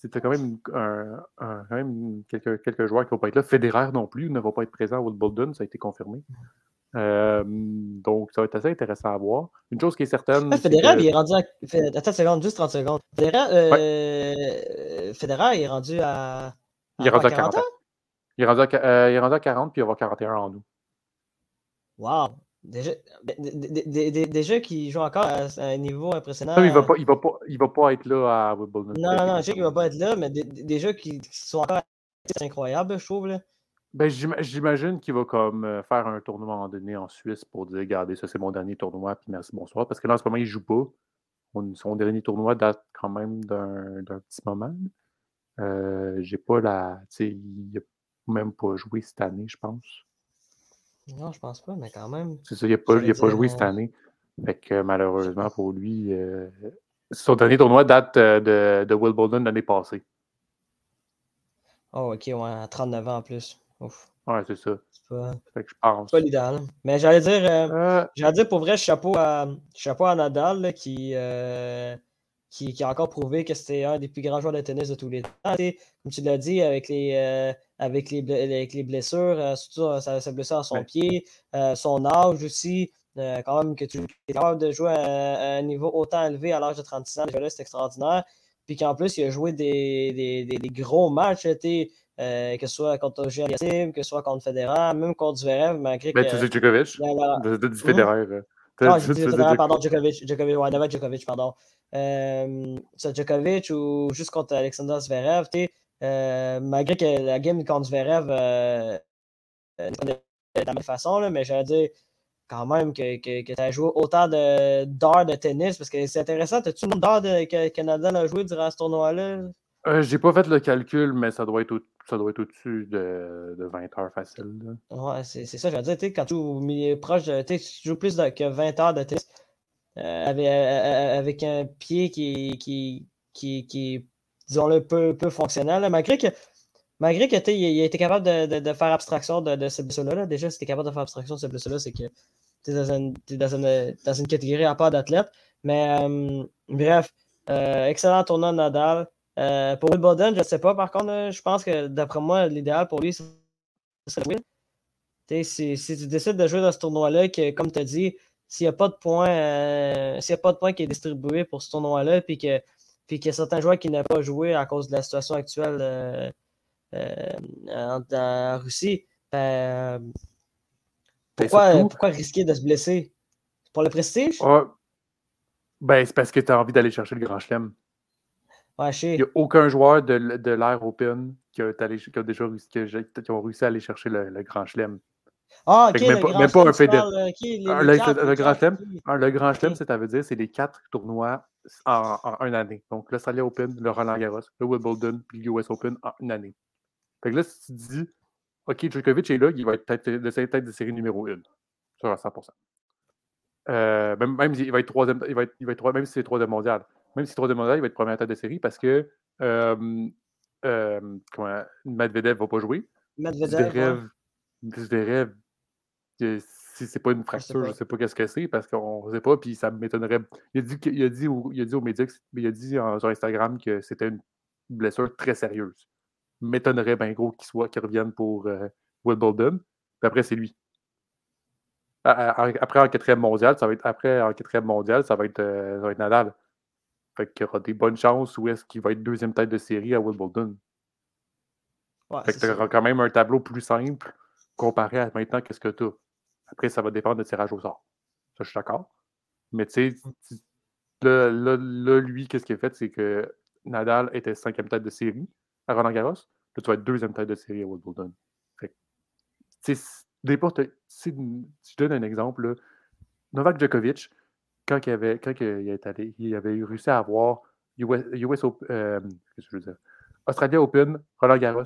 Tu as quand même, un, un- quand même quelques, quelques joueurs qui ne vont pas être là. Federer non plus ne va pas être présent à Wimbledon, ça a été confirmé. Euh, donc, ça va être assez intéressant à voir. Une chose qui est certaine. Ouais, c'est Federer, que- il est rendu à. Attends une seconde, juste 30 secondes. Federer, euh... Federer, il est rendu à. Il est rendu à quoi, 40 ans. Il est rendu à, euh, il est rendu à 40 puis il va avoir 41 en août. Wow! Déjà, d- d- d- d- déjà qu'il joue encore à à un niveau impressionnant. Non, il va pas, il va pas, il va pas être là à Wimbledon. Non, non, non, je sais qu'il va pas être là, mais d- d- déjà qu'ils qu'ils sont encore. C'est incroyable, je trouve. Là. Ben, j'ima- j'imagine qu'il va comme euh, faire un tournoi en donné en Suisse pour dire regardez, ça c'est mon dernier tournoi, puis merci, bonsoir. Parce que là, en ce moment, il joue pas. On- son dernier tournoi date quand même d'un petit moment. Euh, J'ai pas la. Il a même pas joué cette année, je pense. Non, je pense pas, mais quand même. C'est ça, il n'a pas, il a pas joué cette euh, année. Fait que malheureusement pour lui, euh, son dernier tournoi date euh, de, de Wimbledon l'année passée. Oh, ok, ouais, à 39 ans en plus. Ouf. Ouais, c'est ça. C'est pas, Fait que je pense. c'est pas l'idéal. Mais j'allais dire. euh, Euh, J'allais dire pour vrai, chapeau à, chapeau à Nadal là, qui, euh, qui, qui a encore prouvé que c'était un des plus grands joueurs de tennis de tous les temps. Comme tu l'as dit, avec les, euh, avec les, avec les blessures, surtout sa, sa blessure à son Ouais. pied, euh, son âge aussi, euh, quand même que tu es capable de jouer à, à un niveau autant élevé à l'âge de 36 ans, déjà c'est extraordinaire. Puis qu'en plus, il a joué des, des, des- des gros matchs, tu euh, que ce soit contre Aliassime, que ce soit contre Federer, même contre Zverev, malgré que. tu sais, Djokovic? De, de, du Federer. non, tu Federer, Djoko- pardon, Djokovic, Djokovic, ouais, Novak Djokovic, pardon. Euh, Djokovic ou juste contre Alexander Zverev, tu sais, malgré que la game contre Zverev euh, euh, n'est pas de la même façon, là, mais j'allais dire quand même que, que, que tu as joué autant de- d'heures de, tennis, parce que c'est intéressant, as-tu le nombre d'heures de- que, Nadal a joué durant ce tournoi-là? Euh, J'ai pas fait le calcul, mais ça doit être, au, ça doit être au-dessus de, de 20 heures facile. là. Ouais, c'est c'est ça, j'allais dire, tu sais, quand tu joues au milieu proche de, tu tu joues plus de- que 20 heures de tennis, euh, avec, euh, avec un pied qui, qui, qui, qui est, disons-le, peu, peu fonctionnel, malgré que, malgré que, il, a été capable de, de, faire abstraction de, de cette blessure-là, là. déjà, si tu es capable de faire abstraction de cette blessure-là, c'est que tu es, dans dans, une, dans une catégorie à part d'athlète, mais euh, bref, euh, excellent tournoi de Nadal, euh, pour Wimbledon, je ne sais pas, par contre, je pense que, d'après moi, l'idéal pour lui, c'est c'est Will. Si, si tu décides de jouer dans ce tournoi-là, que comme tu as dit, s'il n'y a pas de points, s'il a pas de points qui est distribué pour ce tournoi-là, puis que puis qu'il y a certains joueurs qui n'ont pas joué à cause de la situation actuelle euh, euh, en, en Russie, ben, Ben, pourquoi, surtout- pourquoi risquer de se blesser? Pour le prestige? Ben, c'est parce que tu as envie d'aller chercher le grand chelem. Ouais. Il n'y a aucun joueur de, de l'ère Open qui a, allé- qui a déjà réussi, qui, ont réussi à aller chercher le, le grand chelem. Ah, ok, même le pas- grand même pas chelem, un les- Ah, le- grand chelem, ça, ça veut dire c'est les quatre tournois en, en une année. Donc, l'Australia Open, le Roland Garros, le Wimbledon, puis le US Open en une année. Fait que là, si tu te dis, OK, Djokovic est là, il va être tête de, tête de série numéro 1. Sûr à 100%. Euh, même, même s'il va être troisième, il va être, il va être troi- même si c'est troisième mondial. Même si c'est troisième mondial, il va être première tête de série parce que euh, euh, comment, Medvedev va pas jouer. Medvedev, ouais. Zverev, que si c'est pas une fracture, je sais pas qu'est-ce que c'est parce qu'on sait pas, puis ça m'étonnerait. Il a dit, il a dit, au- il a dit aux médias, il a dit en- sur Instagram que c'était une blessure très sérieuse. M'étonnerait bien gros qu'il soit, qu'il revienne pour euh, Wimbledon. Puis après, c'est lui. À- à- à- Après, en quatrième mondial, ça va être après en quatrième mondial, ça va être, euh, ça va être Nadal. Fait qu'il y aura des bonnes chances où est-ce qu'il va être deuxième tête de série à Wimbledon. Ouais, Fait que tu auras quand même un tableau plus simple comparé à maintenant qu'est-ce que tu as. Après, ça va dépendre de tirage au sort. Ça, je suis d'accord. Mais tu sais, tu- là, là, là, lui, qu'est-ce qu'il a fait? C'est que Nadal était cinquième tête de série à Roland Garros. Là, tu vas être deuxième tête de série à Wimbledon. Fait que, n'importe. Si je donne un exemple, là, Novak Djokovic, quand il avait, quand il, est allé, il avait eu réussi à avoir US, US Open, euh, qu'est-ce que je veux dire? Australia Open, Roland Garros,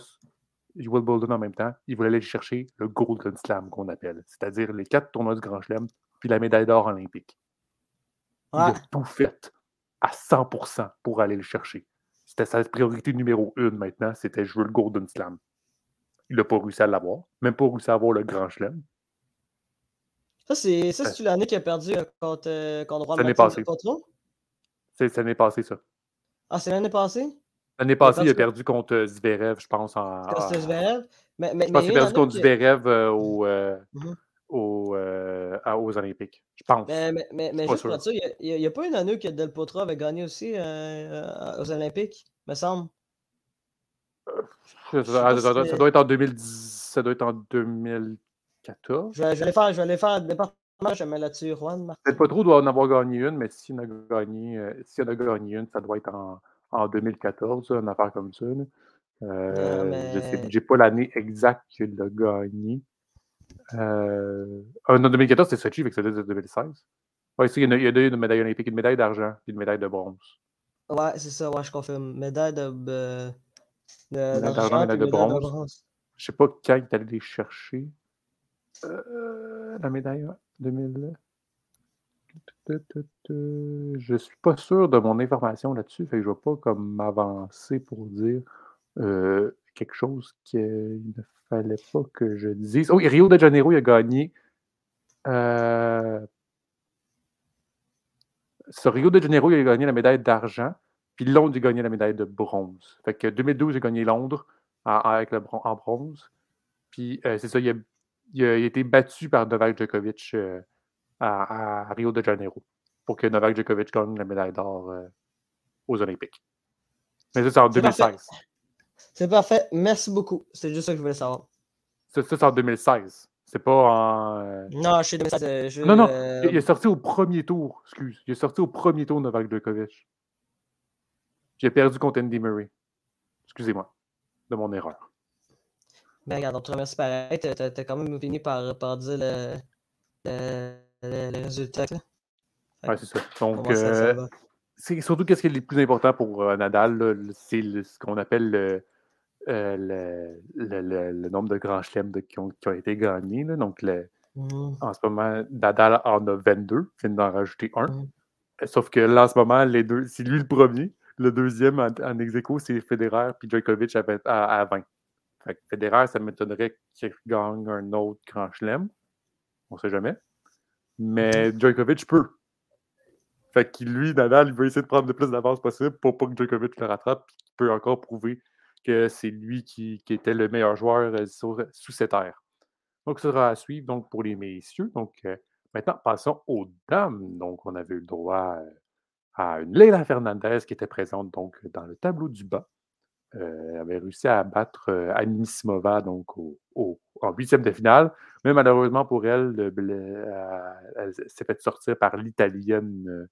Wimbledon en même temps, il voulait aller chercher le Golden Slam qu'on appelle, c'est-à-dire les quatre tournois du Grand Chelem, puis la médaille d'or olympique. Il a tout fait à 100% pour aller le chercher. C'était sa priorité numéro une maintenant, c'était jouer le Golden Slam. Il n'a pas réussi à l'avoir, même pas réussi à avoir le Grand Chelem. Ça, c'est ça, c'est l'année qu'il a perdu euh, contre, euh, contre Juan Martin C'est l'année passée, ça. Ah, c'est l'année passée? L'année passée, il a perdu contre euh, Zverev, je pense. En, C'était Zverev? Mais, mais, je pense qu'il a perdu contre Zverev au, mm-hmm. au, aux Olympiques. Je pense. Mais, mais, mais juste pour ça, il n'y a, pas une année que Del Potro avait gagné aussi aux Olympiques, me semble. Ça, ça, doit être en 2010. Ça doit être en 2000. Je vais, aller faire, je vais aller faire un département, je mets là-dessus, Juan. Pas trop doit en avoir gagné une, mais s'il en a gagné, euh, en a gagné une, ça doit être en, en 2014, une affaire comme ça. Euh, mais... Je sais j'ai pas l'année exacte qu'il a gagné. Euh, en 2014, c'est Sochi, avec ça de 2016. Oui, il y, a, il y a une médaille olympique, une médaille d'argent et une médaille de bronze. Ouais, c'est ça, ouais, je confirme. Médaille de. de, de d'argent, médaille de bronze. de bronze. Je sais pas quand il est allé les chercher. Euh, la médaille 2000. Je suis pas sûr de mon information là-dessus, fait que je ne vais pas comme m'avancer pour dire euh, quelque chose qu'il ne fallait pas que je dise. Oh, Rio de Janeiro, il a gagné. Euh, Rio de Janeiro, il a gagné la médaille d'argent, puis Londres, il a gagné la médaille de bronze. Fait que 2012, j'ai gagné Londres avec le, en bronze. Puis c'est ça, il a il a, été battu par Novak Djokovic euh, à, Rio de Janeiro pour que Novak Djokovic gagne la médaille d'or euh, aux Olympiques. Mais ça, c'est en 2016. C'est parfait. Merci beaucoup. C'est juste ça que je voulais savoir. Ça, c'est en 2016. C'est pas en. Euh, non, je suis 2016. Non, non. Il, est sorti au premier tour. Excuse. Il est sorti au premier tour, Novak Djokovic. J'ai perdu contre Andy Murray. Excusez-moi de mon erreur. Ben, regarde, on te remercie pareil. Tu as, quand même fini par, par dire le, le, le, résultat. Oui, c'est ça. Donc, euh, c'est surtout qu'est-ce qui est le plus important pour euh, Nadal, c'est ce qu'on appelle le, euh, le, le, nombre de grands chelems qui, ont, qui, ont, été gagnés. Là. Donc, mmh. en ce moment, Nadal en a 22, il vient d'en rajouter un. Mmh. Sauf que là, en ce moment, les deux, c'est lui le premier. Le deuxième en, en ex c'est Federer, puis Djokovic à, à, à 20. Fait Federer, ça m'étonnerait qu'il gagne un autre grand chelem. On ne sait jamais. Mais. Djokovic peut. Fait que lui, Nadal, il veut essayer de prendre le plus d'avance possible pour pas que Djokovic le rattrape. Il peut encore prouver que c'est lui qui, était le meilleur joueur euh, sous cette ère. Donc, ça sera à suivre donc, pour les messieurs. Donc, euh, maintenant, passons aux dames. Donc, on avait eu le droit euh, à une Leila Fernandez qui était présente donc, dans le tableau du bas. Euh, avait réussi à battre euh, Anisimova donc en huitième de finale. Mais malheureusement pour elle, euh, elle s'est fait sortir par l'Italienne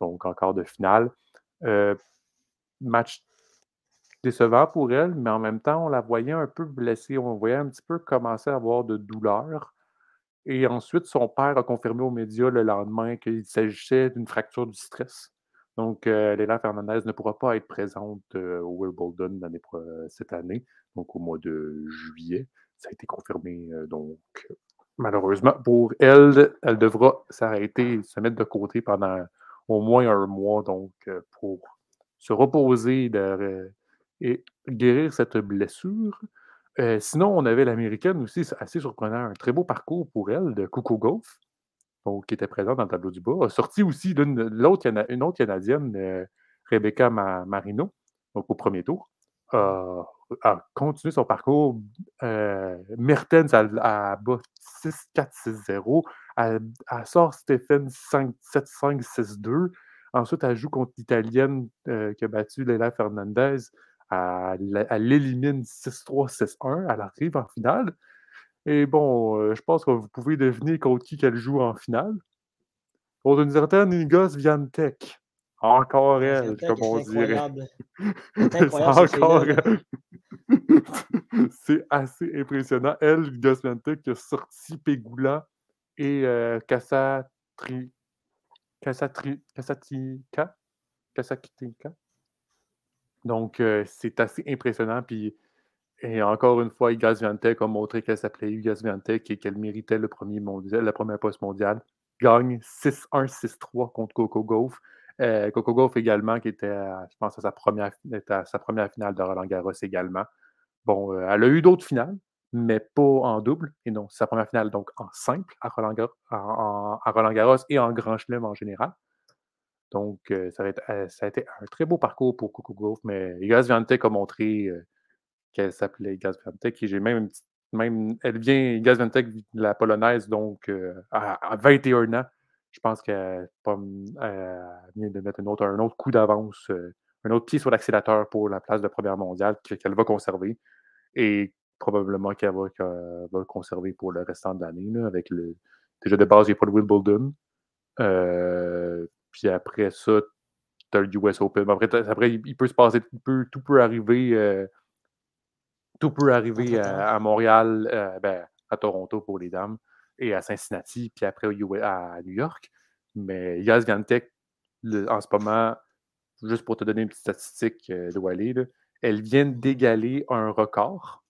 donc en quart de finale. match décevant pour elle, mais en même temps, on la voyait un peu blessée. On voyait un petit peu commencer à avoir de douleurs. Et ensuite, son père a confirmé aux médias le lendemain qu'il s'agissait d'une fracture du stress. Donc, euh, Léla Fernandez ne pourra pas être présente euh, au Wimbledon cette année, donc au mois de juillet. Ça a été confirmé. Euh, donc, malheureusement, pour elle, elle devra s'arrêter, se mettre de côté pendant au moins un mois, donc, pour se reposer et guérir cette blessure. sinon, on avait l'américaine aussi, assez surprenant, un très beau parcours pour elle de Coco Golf qui était présente dans le tableau du bas, a sorti aussi une autre Canadienne, euh, Rebecca Marino, au premier tour, a, continué son parcours. Euh, Mertens a, bas 6-4-6-0. Elle, sort Stéphane 5-7-5-6-2. Ensuite, elle joue contre l'Italienne euh, qui a battu Leila Fernandez. Elle, elle l'élimine 6-3-6-1. Elle arrive en finale. Et bon, euh, je pense que vous pouvez deviner contre qui qu'elle joue en finale. Contre une certaine Igos Viantec. Encore elle, comme on dirait. C'est encore elle. [LAUGHS] C'est assez impressionnant. Elle, Igos Viantec, qui a sorti Pegula et euh, Cassa Kasatika. Donc, c'est assez impressionnant. Puis, et encore une fois, Igas Viantec a montré qu'elle s'appelait Igas Viantec et qu'elle méritait le premier mondial, la première poste mondiale. Gagne 6-1, 6-3 contre Coco Gauff. Coco Gauff également, qui était, je pense, à sa première, à sa première finale de Roland Garros également. Bon, elle a eu d'autres finales, mais pas en double. Et non, sa première finale, donc en simple à Roland, Garros, et en Grand Chelem en général. Donc, ça, a été, un très beau parcours pour Coco Gauff, mais Igas Viantec a montré qu'elle s'appelait Igas Viantec. Et j'ai même même, elle vient, de la polonaise, donc à, 21 ans. Je pense qu'elle vient de mettre un autre, un autre coup d'avance, un autre pied sur l'accélérateur pour la place de première mondiale qu'elle va conserver. Et probablement qu'elle va, conserver pour le restant de l'année, avec. Déjà de base, il n'y a pas le Wimbledon. Euh, puis après ça, tu as le US Open. Après, après, il peut se passer, tout peut arriver. Euh, tout peut arriver à, Montréal, euh, ben, à Toronto pour les dames, et à Cincinnati, puis après à New York. Mais Yas Gantech, en ce moment, juste pour te donner une petite statistique de Wally, elle vient d'égaler un record.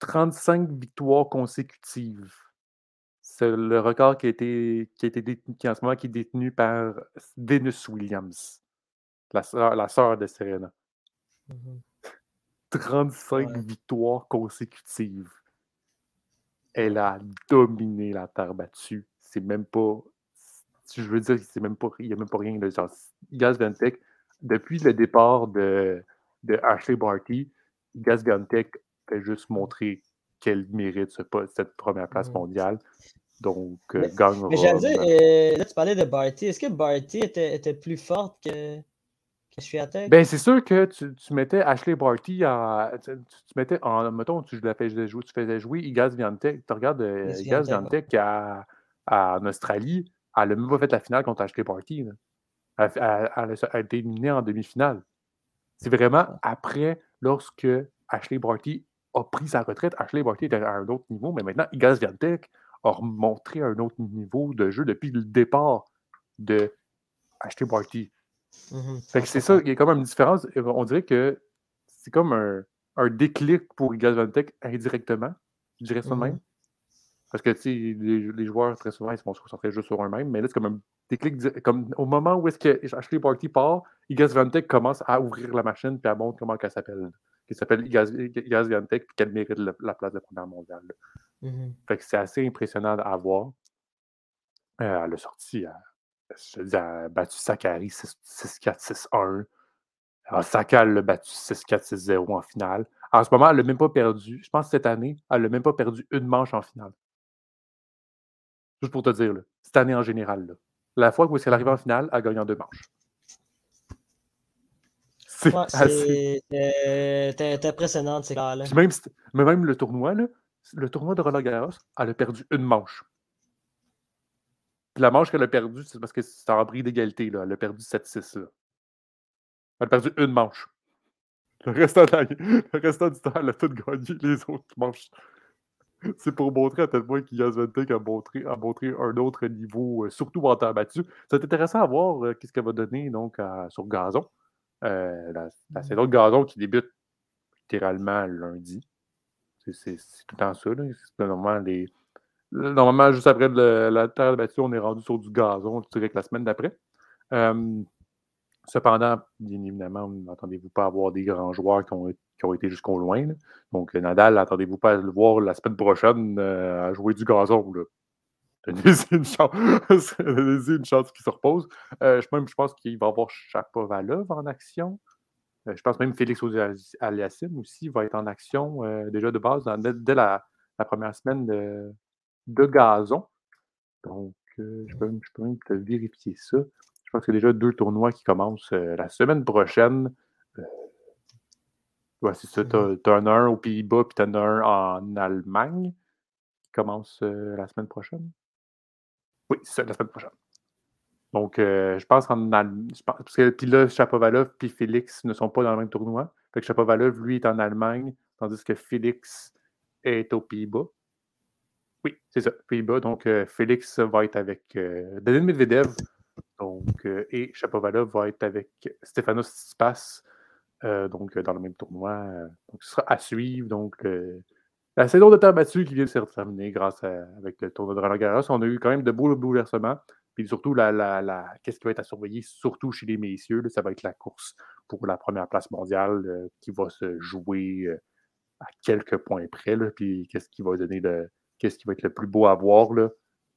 35 victoires consécutives. C'est le record qui a été, qui a été détenu, qui en ce moment qui est détenu par Venus Williams, la sœur, de Serena. 35 mmh victoires consécutives. Elle a dominé la terre battue. C'est même pas. Je veux dire, c'est même pas. Il n'y a même pas rien de genre. Depuis le départ de, de Ashley Barty, Gaz Ventec fait juste montrer qu'elle mérite cette première place mmh. mondiale. Donc, euh, mais, gagnera. Mais j'allais dire, euh, là, tu parlais de Barty. Est-ce que Barty était, était, plus forte que, que Swiatek? Ben, c'est sûr que tu, tu, mettais Ashley Barty à. Tu, tu, mettais en. Mettons, tu, la faisais jouer, tu faisais jouer Igaz Viantec. Tu regardes euh, Igaz Viantec à, en Australie. Elle n'a même pas fait la finale contre Ashley Barty. Elle, elle, elle, a été éliminée en demi-finale. C'est vraiment après, lorsque Ashley Barty a pris sa retraite. Ashley Barty était à un autre niveau, mais maintenant, Igaz Viantec a remontré un autre niveau de jeu depuis le départ de Ashley Barty. Mmh c'est ça, il y a quand même une différence. On dirait que c'est comme un, un, déclic pour Igaz Viantec indirectement. Je dirais ça même. Parce que les, les, joueurs, très souvent, ils se vont se concentrer juste sur eux-mêmes. Mais là, c'est comme un déclic. Comme au moment où est-ce que Ashley Barty part, Igaz Viantec commence à ouvrir la machine et à montrer comment elle s'appelle qui s'appelle Igaz Viantec, puis qu'elle mérite la place de première mondiale. Fait que c'est assez impressionnant à voir. Euh, elle a sorti, à, dis, elle a battu Sakari 6-4-6-1. Saka, elle l'a battu 6-4-6-0 en finale. En ce moment, elle n'a même pas perdu. Je pense que cette année, elle n'a même pas perdu une manche en finale. Juste pour te dire, là, cette année en général. La fois où elle est arrivée en finale, elle a gagné en deux manches. [LAUGHS] C'est impressionnant, ces gars-là. Même, mais même le tournoi, là, le tournoi de Roland Garros, elle a perdu une manche. La manche qu'elle a perdue, c'est parce que c'est en bris d'égalité. Elle a perdu 7-6. Elle a perdu une manche. Le restant, [LAUGHS] le restant, du temps, elle a tout gagné les autres manches. C'est pour montrer à tel point qu'Yasventek a montré, a montré un autre niveau, euh, surtout en temps battu. C'est intéressant à voir euh, qu'est-ce qu'elle va donner donc, sur gazon. Euh, la, la, saison de gazon qui débute littéralement lundi. C'est tout le temps ça. Normalement, les, normalement, juste après la terre battue, on est rendu sur du gazon, je dirais que la semaine d'après. cependant, bien évidemment, n'attendez-vous pas avoir des grands joueurs qui ont, qui ont été jusqu'au loin. Donc, Nadal, n'attendez-vous pas le voir la semaine prochaine euh, à jouer du gazon. Donnez-y [LAUGHS] une chance, une chance qui se repose. Euh, je, même, je pense qu'il va avoir Chapovalov en action. Euh, je pense même Félix Aliassime aussi va être en action euh, déjà de base dès, la, première semaine de, gazon. Donc, je peux, même te vérifier ça. Je pense qu'il y a déjà deux tournois qui commencent la semaine prochaine. Ouais, c'est ça. Tu as, un 1 aux Pays-Bas, puis tu en as un en Allemagne qui commence la semaine prochaine. Oui, c'est la semaine prochaine. Donc, euh, je pense en parce que puis là, Chapovalov et Félix ne sont pas dans le même tournoi. Fait que Chapovalov, lui, est en Allemagne, tandis que Félix est aux Pays-Bas. Oui, c'est ça, Pays-Bas. Donc, euh, Félix va être avec euh, Medvedev euh, et Chapovalov va être avec Stefanos Tsitsipas, euh, donc dans le même tournoi. donc, ce sera à suivre. Donc, la saison de battue qui vient de se terminer grâce à, avec le tournoi de Roland Garros. On a eu quand même de beaux bouleversements. Puis surtout, la, la, qu'est-ce qui va être à surveiller, surtout chez les messieurs, ça va être la course pour la première place mondiale qui va se jouer à quelques points près. puis qu'est-ce qui va donner le, qu'est-ce qui va être le plus beau à voir. Là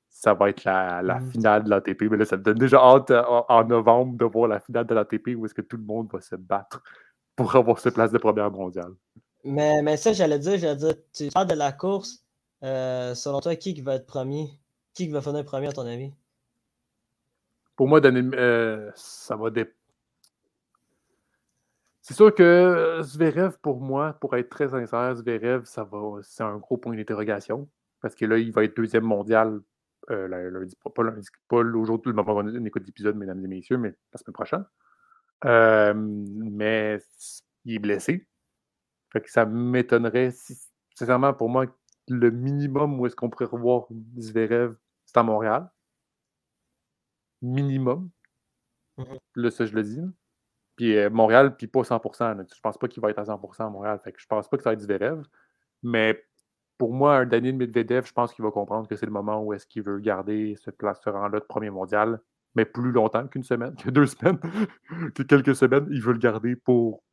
ça va être la, mmh. finale de l'ATP. Mais là, ça me donne déjà hâte euh, en, novembre de voir la finale de l'ATP où est-ce que tout le monde va se battre pour avoir cette place de première mondiale. Mais, mais ça, j'allais dire, j'allais dire, tu parles de la course. Euh, selon toi, qui va être premier? Qui va finir premier, à ton avis? Pour moi, euh, ça va dépendre. C'est sûr que Zverev, pour moi, pour être très sincère, Zverev, ça va, c'est un gros point d'interrogation. Parce que là, il va être deuxième mondial euh, lundi, pas, lundi, pas aujourd'hui, le moment où on écoute l'épisode, mesdames et messieurs, mais la semaine prochaine. Euh, mais il est blessé. Fait que ça m'étonnerait, si, sincèrement, pour moi, le minimum où est-ce qu'on pourrait revoir Zverev, c'est à Montréal. Minimum. Mm-hmm. Là, ça, je le dis. Puis euh, Montréal, puis pas 100%. Je pense pas qu'il va être à 100% à Montréal. Fait que je pense pas que ça va être Zverev. Mais pour moi, un Daniel Medvedev, je pense qu'il va comprendre que c'est le moment où est-ce qu'il veut garder ce, place, rang-là de premier mondial, mais plus longtemps qu'une semaine, [LAUGHS] que deux semaines, [LAUGHS] que quelques semaines. Il veut le garder pour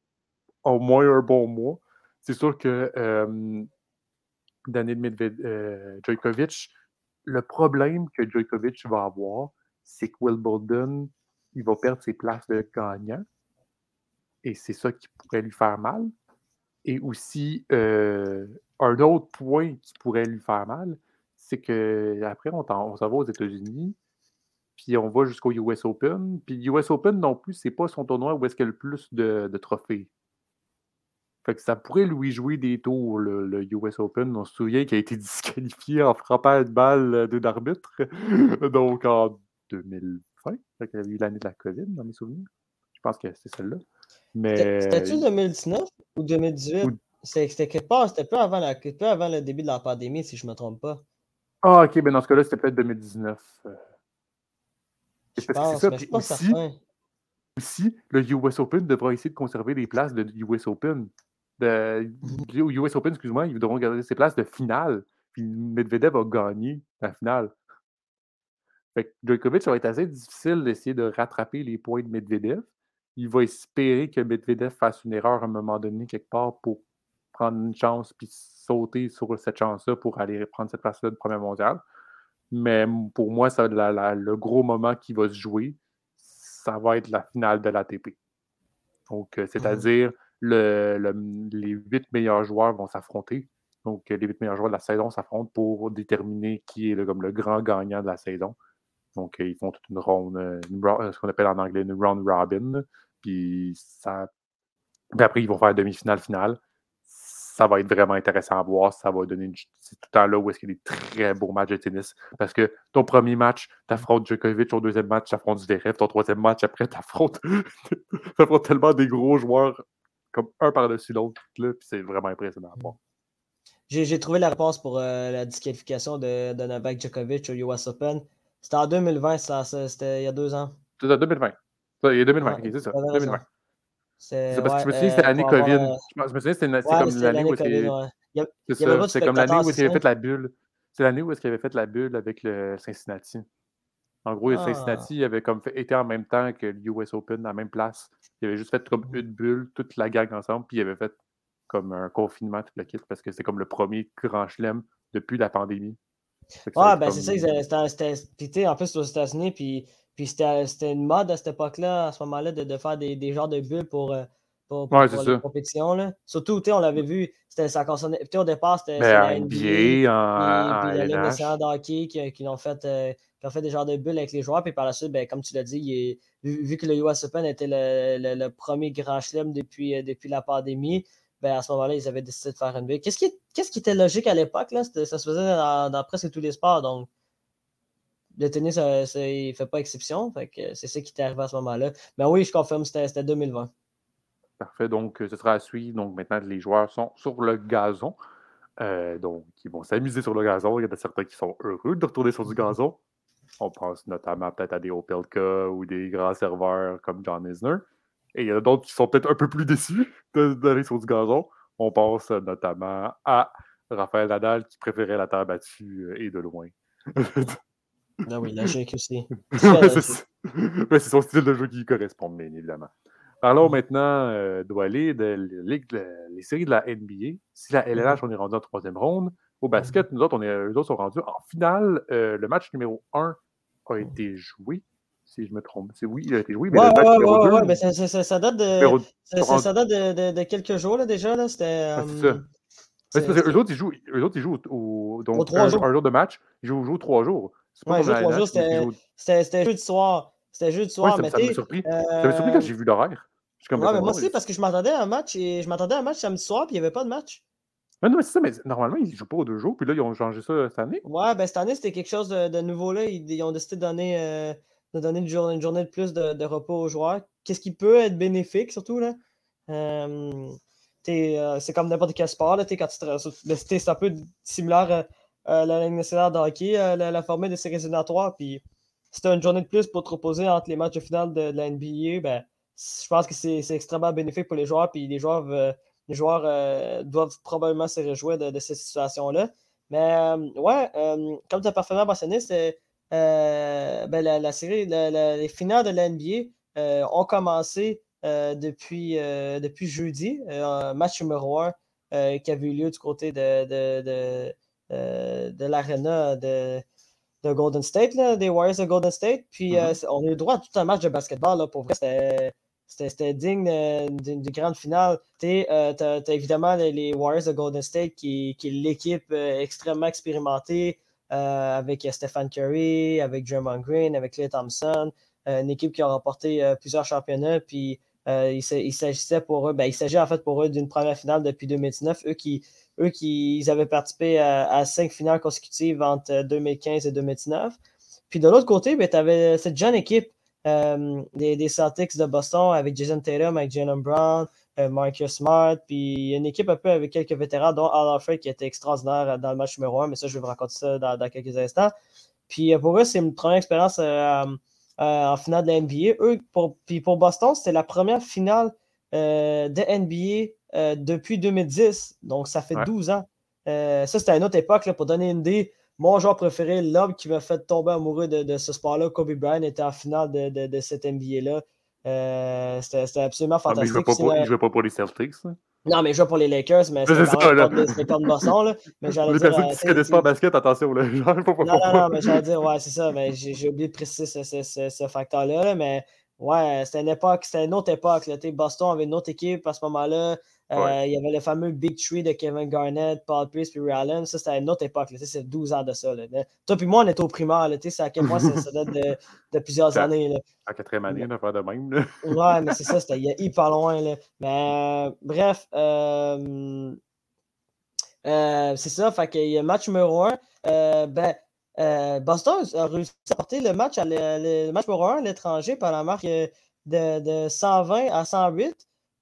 au moins un bon mois. C'est sûr que euh, Daniel Medvedev, Djokovic, le problème que Djokovic va avoir, c'est que Wimbledon, il va perdre ses places de gagnant. Et c'est ça qui pourrait lui faire mal. Et aussi, euh, un autre point qui pourrait lui faire mal, c'est que après on, on s'en va aux États-Unis, puis on va jusqu'au US Open. Puis US Open non plus, c'est pas son tournoi où est-ce qu'il y a le plus de, trophées. Fait que ça pourrait lui jouer des tours, le, US Open. On se souvient qu'il a été [LAUGHS] disqualifié en frappant une balle d'un arbitre. [LAUGHS] Donc en 2020, il y a eu l'année de la COVID dans mes souvenirs. Je pense que c'est celle-là. Mais... C'était-tu 2019 ou 2018? C'était quelque part, c'était peu avant, peu avant le début de la pandémie, si je ne me trompe pas. Ah, ok, ben dans ce cas-là, c'était peut-être 2019. Euh. Je pense, ça, mais je pense aussi, aussi, le US Open devra essayer de conserver les places de US Open. De, US Open, excuse-moi, ils devront garder ses places de finale. Puis Medvedev a gagné la finale. Fait que Djokovic, ça va être assez difficile d'essayer de rattraper les points de Medvedev il va espérer que Medvedev fasse une erreur à un moment donné quelque part pour prendre une chance puis sauter sur cette chance-là pour aller prendre cette place-là de premier mondial. Mais pour moi, ça, le gros moment qui va se jouer, ça va être la finale de l'ATP. Donc, euh, c'est-à-dire le, les huit meilleurs joueurs vont s'affronter. Donc, les huit meilleurs joueurs de la saison s'affrontent pour déterminer qui est le, comme le grand gagnant de la saison. Donc, ils font toute une ronde, euh, ce qu'on appelle en anglais une round robin. Puis ça. après, ils vont faire demi-finale, finale. Ça va être vraiment intéressant à voir. Ça va donner C'est tout le temps là où est-ce qu'il y a des très beaux matchs de tennis. Parce que ton premier match, tu affrontes Djokovic. Ton deuxième match, tu affrontes Zverev. Ton troisième match, après, tu affrontes... [LAUGHS] tellement des gros joueurs comme un par-dessus l'autre. Puis c'est vraiment impressionnant à voir. J'ai trouvé la réponse pour euh, la disqualification de, de Novak Djokovic au US Open. C'était en 2020, ça, c'était il y a deux ans. C'était en 2020. Il y a 2020, c'est ça. 2020. C'est parce que je me souviens, c'était l'année COVID. Je me souviens, c'était comme l'année où c'est. C'est comme l'année où il avait fait la bulle. C'est l'année où il avait fait la bulle avec le Cincinnati. En gros, le Cincinnati ah. avait comme été en même temps que l'US Open, à la même place. Il avait juste fait comme une bulle, toute la gang ensemble, puis il avait fait comme un confinement, toute la kit, parce que c'était comme le premier grand chelem depuis la pandémie. Ouais, ben c'est ça, c'était en plus aux États-Unis, puis puis c'était une mode à cette époque-là, à ce moment-là, de, de, faire des, des, genres de bulles pour, euh, pour, pour, les compétitions. Là. Surtout, on l'avait vu, ça concernait. Au départ, c'était la NBA, en, puis, nationale de hockey qui, qui, ont fait, euh, qui ont fait des genres de bulles avec les joueurs. Puis par la suite, ben, comme tu l'as dit, vu, que le US Open était le, le, premier grand chelem depuis, euh, depuis la pandémie, ben, à ce moment-là, ils avaient décidé de faire une bulle. Qu'est-ce qui, qu'est-ce qui était logique à l'époque? Ça se faisait dans, dans, presque tous les sports. Donc, le tennis, il ne fait pas exception. c'est ça qui t'est arrivé à ce moment-là. Mais oui, je confirme, c'était 2020. Parfait. Donc, ce sera à suivre. Donc, maintenant, les joueurs sont sur le gazon. Euh, donc, ils vont s'amuser sur le gazon. Il y en a certains qui sont heureux de retourner sur du gazon. On pense notamment peut-être à des Opelka ou des grands serveurs comme John Isner. Et il y en a d'autres qui sont peut-être un peu plus déçus d'aller sur du gazon. On pense notamment à Raphaël Nadal qui préférait la terre battue et de loin. [LAUGHS] ah oui, la aussi. [LAUGHS] c'est son style de jeu qui correspond, bien évidemment. Parlons maintenant euh, de de, les séries de la NBA. Si la LNH, on est rendu en troisième ronde, au basket, nous autres, on est, eux autres sont rendus en finale. Euh, le match numéro 1 a été joué, si je me trompe. C'est oui, il a été joué, mais le match numéro 2... Ouais, mais ça, ça, date, de, ça, date de, de, quelques jours là, déjà. Là. C'était, euh, c'est ça. eux autres, ils jouent, eux autres, ils jouent au, donc, un, jours. un, jour de match. Ils jouent, jouent trois jours. C'est pas ouais, trois jours, c'était jeudi soir. C'était jeudi soir. Ouais, ça, m'a surpris. Ça m'a surpris quand j'ai vu l'horaire. Ouais, mais moi aussi, parce que je m'attendais à un match et je m'attendais à un match samedi soir, puis il n'y avait pas de match. Mais non, mais c'est ça, mais normalement, ils ne jouent pas aux deux jours, puis là, ils ont changé ça cette année. Ouais, ben cette année, c'était quelque chose de, nouveau là. Ils, ont décidé de donner, euh, de donner une, journée, une, journée, de plus de, repos aux joueurs. Qu'est-ce qui peut être bénéfique, surtout, là? Euh, euh, c'est comme n'importe quel sport, là, quand tu ben, C'est un peu similaire à la Ligue nationale de hockey, la, la, formule de séries éliminatoires, puis si tu as une journée de plus pour te reposer entre les matchs de finale de, la NBA, ben je pense que c'est extrêmement bénéfique pour les joueurs, puis les joueurs, euh, les joueurs euh, doivent probablement se réjouir de, cette situation-là. Mais euh, ouais, comme tu as parfaitement mentionné, c'est ben, la, série, les finales de l'NBA ont commencé depuis, depuis jeudi, match numéro 1 qui avait eu lieu du côté de, l'Arena de, de Golden State, des Warriors de Golden State. Puis mm-hmm. on a eu droit à tout un match de basketball. Là, pour vrai, c'était digne d'une grande finale. Tu euh, as, évidemment les, Warriors de Golden State qui, qui est l'équipe euh, extrêmement expérimentée euh, avec Stephen Curry, avec Draymond Green, avec Clay Thompson. une équipe qui a remporté plusieurs championnats. Puis il, s'agissait pour eux, ben, il s'agit en fait pour eux d'une première finale depuis 2019. Eux qui, eux qui ils avaient participé à, cinq finales consécutives entre 2015 et 2019. Puis de l'autre côté, ben, tu avais cette jeune équipe euh, des, Celtics de Boston avec Jason Tatum, avec Jalen Brown, euh, Marcus Smart, puis une équipe un peu avec quelques vétérans, dont Al Alfred qui était extraordinaire dans le match numéro 1, mais ça, je vais vous raconter ça dans, quelques instants. Puis euh, pour eux, c'est une première expérience en finale de la NBA. Eux, pour, puis pour Boston, c'était la première finale de NBA depuis 2010, donc ça fait 12 ans. ça, c'était une autre époque, pour donner une idée mon joueur préféré, l'homme qui m'a fait tomber amoureux de, ce sport-là, Kobe Bryant, était en finale de, de, cette NBA-là. Euh, c'était absolument fantastique. Ah, mais il ne jouait, pas pour les Celtics. Non, mais il jouait pour les Lakers, mais c'était pas de Boston. Là. Mais les dire, personnes qui ne connaissent pas basket, attention. Là. [LAUGHS] non, non, non, mais j'allais dire, ouais, c'est ça. Mais j'ai oublié de préciser ce, ce, ce, ce facteur-là. Mais ouais, c'était une époque, c'était une autre époque. Là. Boston avait une autre équipe à ce moment-là. Euh, il y avait le fameux Big Tree de Kevin Garnett, Paul Pierce puis Ray Allen. Ça, c'était une autre époque. C'est 12 ans de ça. Là. Toi puis moi, on était au primaire. C'est à quel point ça, date de, de plusieurs [LAUGHS] années. Là. À quatrième année, on a fait de même. ouais, mais c'est ça, c'était il y a hyper loin. Là. Mais euh, bref, euh, c'est ça. Fait qu'il y a match numéro 1. ben, Boston a réussi à porter le match, à le, match numéro 1 à l'étranger par la marque de, de 120 à 108.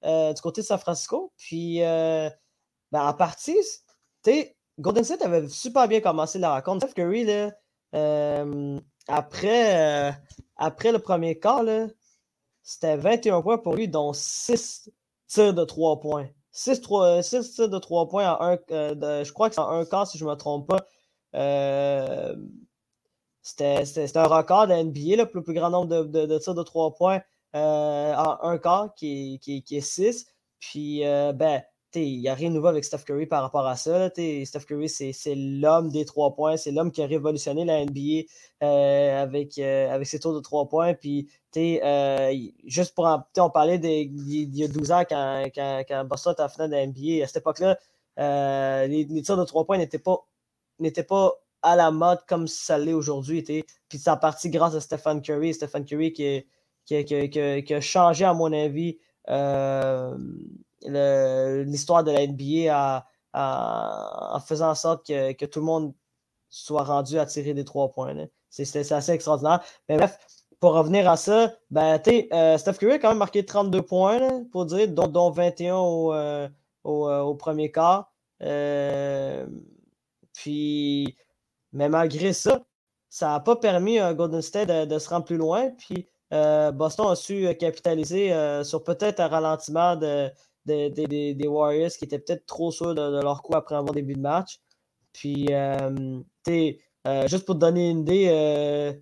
Euh, du côté de San Francisco. Puis, euh, ben, en partie, Golden State avait super bien commencé la rencontre. Steph Curry, euh, après, le premier quart, c'était 21 points pour lui, dont 6 tirs de 3 points. 6, 3, 6 tirs de 3 points en un, je crois que c'est en un quart, si je ne me trompe pas. c'était un record de NBA, le plus, grand nombre de, de, tirs de 3 points en un quart qui, qui, est 6. Puis, euh, ben, il n'y a rien de nouveau avec Steph Curry par rapport à ça. Steph Curry, c'est l'homme des trois points. C'est l'homme qui a révolutionné la NBA euh, avec, avec ses tours de trois points. Puis, juste pour en, on parlait il y a 12 ans quand, quand, quand Boston était en finale de la NBA. À cette époque-là, les, les, tirs de trois points n'étaient pas, pas à la mode comme ça l'est aujourd'hui. Puis, ça a parti grâce à Stephen Curry. Stephen Curry qui est qui, a changé, à mon avis, euh, l'histoire de la NBA en faisant en sorte que, tout le monde soit rendu à tirer des trois points. C'est assez extraordinaire. Mais bref, pour revenir à ça, ben, euh, Steph Curry a quand même marqué 32 points, pour dire, dont, 21 euh, au, premier quart. puis, mais malgré ça, ça n'a pas permis à Golden State de, se rendre plus loin. Puis Boston a su capitaliser sur peut-être un ralentiment des Warriors qui étaient peut-être trop sûrs de, leur coup après avoir début de match. Puis, juste pour te donner une idée,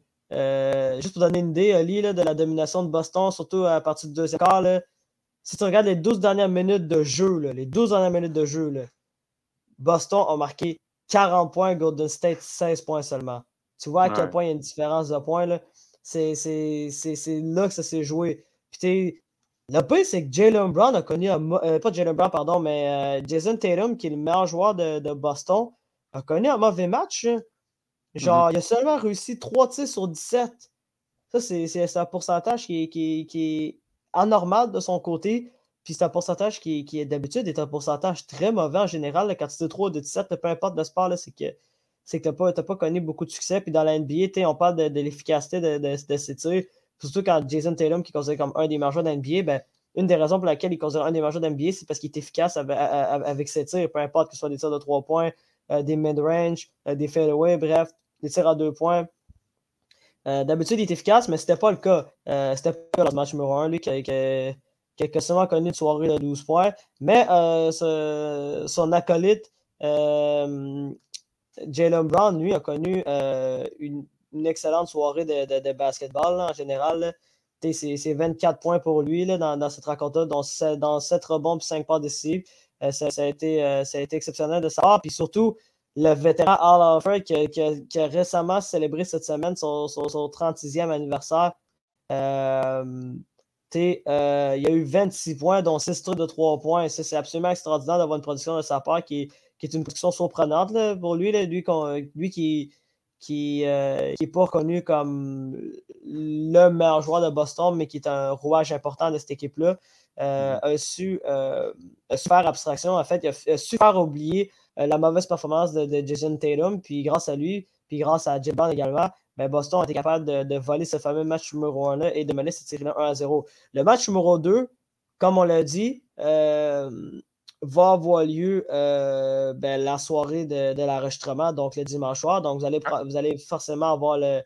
juste pour donner une idée, Ali, de la domination de Boston, surtout à partir du deuxième quart, si tu regardes les 12 dernières minutes de jeu, les 12 dernières minutes de jeu, Boston a marqué 40 points, Golden State 16 points seulement. Tu vois à quel point il y a une différence de points. C'est là que ça s'est joué. Puis le pire, c'est que Jalen Brown a connu un, euh, pas Jalen Brown, pardon, mais euh, Jason Tatum, qui est le meilleur joueur de, de Boston, a connu un mauvais match. Genre, mm-hmm. il a seulement réussi 3 tirs sur 17. Ça, c'est un pourcentage qui, qui, qui est anormal de son côté. Puis c'est un pourcentage qui, qui d'habitude est un pourcentage très mauvais en général. quand tu es 3 de 17, peu importe le sport, c'est que c'est que tu n'as pas, pas, connu beaucoup de succès. Puis dans la NBA, on parle de, l'efficacité de, de, ces tirs. Surtout quand Jason Tatum, qui est considéré comme un des joueurs de NBA, ben, une des raisons pour laquelle il est considéré un des joueurs de NBA, c'est parce qu'il est efficace avec, ses tirs, peu importe que ce soit des tirs de 3 points, euh, des mid-range, euh, des fadeaway, bref, des tirs à 2 points. Euh, d'habitude, il est efficace, mais ce n'était pas le cas. c'était pas le match numéro 1, lui, qui, qui, qui a seulement connu une soirée de 12 points. Mais son acolyte, Jalen Brown, lui, a connu euh, une, excellente soirée de, basketball en général. C'est 24 points pour lui dans, cette rencontre-là, dans, dans 7 rebonds et 5 pas décisives. Euh, ça, a été, euh, ça a été exceptionnel de savoir. Puis surtout, le vétéran Al Offer qui, a récemment célébré cette semaine son, 36e anniversaire. il y a eu 26 points, dont 6 trucs de 3 points. C'est absolument extraordinaire d'avoir une production de sa part qui, qui est une position surprenante pour lui, lui, lui qui qui n'est euh, pas reconnu comme le meilleur joueur de Boston, mais qui est un rouage important de cette équipe-là, euh, mm-hmm. a, su, euh, faire abstraction. En fait, il a, su faire oublier la mauvaise performance de, Jason Tatum, puis grâce à lui, puis grâce à Jim également, ben Boston a été capable de, voler ce fameux match numéro 1-là et de mener cette série-là 1 0. Le match numéro 2, comme on l'a dit, va avoir lieu euh, ben, la soirée de, de l'enregistrement, donc le dimanche soir. Donc, vous allez, vous allez forcément avoir le,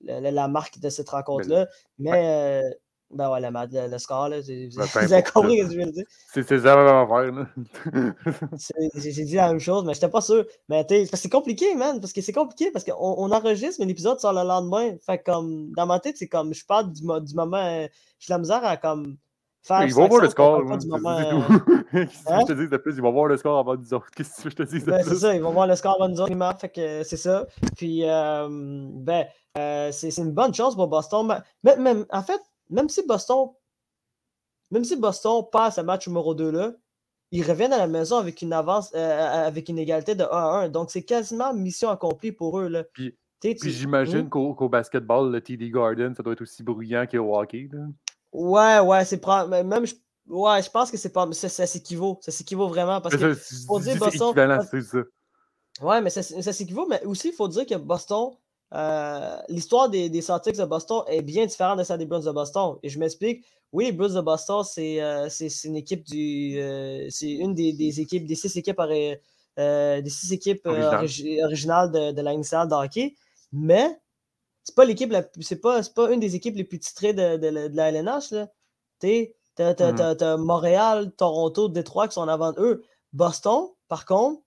la marque de cette rencontre-là. Mais, euh, ben ouais, le, le score, là, vous, ben, avez compris ce que je veux dire. C'est ça la même affaire. J'ai dit la même chose, mais je n'étais pas sûr. Mais c'est compliqué, man, parce que c'est compliqué, parce qu'on on enregistre, mais l'épisode sort le lendemain. Fait comme, dans ma tête, c'est comme, je parle du, du moment, euh, j'ai la misère à comme ils vont voir le score. C'est tout. [LAUGHS] Hein? je te dis de plus, ils vont voir le score avant nous autres. Qu'est-ce que je te dis de ben, C'est ça, ils vont voir le score avant nous autres. Fait que c'est ça. Puis, euh, ben, euh, c'est une bonne chose pour Boston. Mais, même, en fait, même si Boston même si Boston passe à match numéro 2 là, ils reviennent à la maison avec une avance, euh, avec une égalité de 1 à 1. Donc, c'est quasiment mission accomplie pour eux. Là. Puis, puis j'imagine hmm? qu'au basketball, le TD Garden, ça doit être aussi bruyant qu'au hockey. Là. Ouais, ouais, c'est même je... ouais, je pense que c'est pas ça, ça s'équivaut, ça s'équivaut vraiment parce que faut dire Boston c'est ça. Ouais, mais ça, ça s'équivaut mais aussi il faut dire que Boston euh, l'histoire des, des, Celtics de Boston est bien différente de celle des Bruins de Boston et je m'explique. Oui, les Bruins de Boston c'est euh, une équipe du euh, c'est une des, des, équipes des six équipes des six équipes originales de, de la de hockey, mais c'est pas l'équipe c'est pas, pas une des équipes les plus titrées de, de, de la LNH. Là. T'as, t'as, mm. Montréal, Toronto, Détroit qui sont en avant d'eux. Boston, par contre,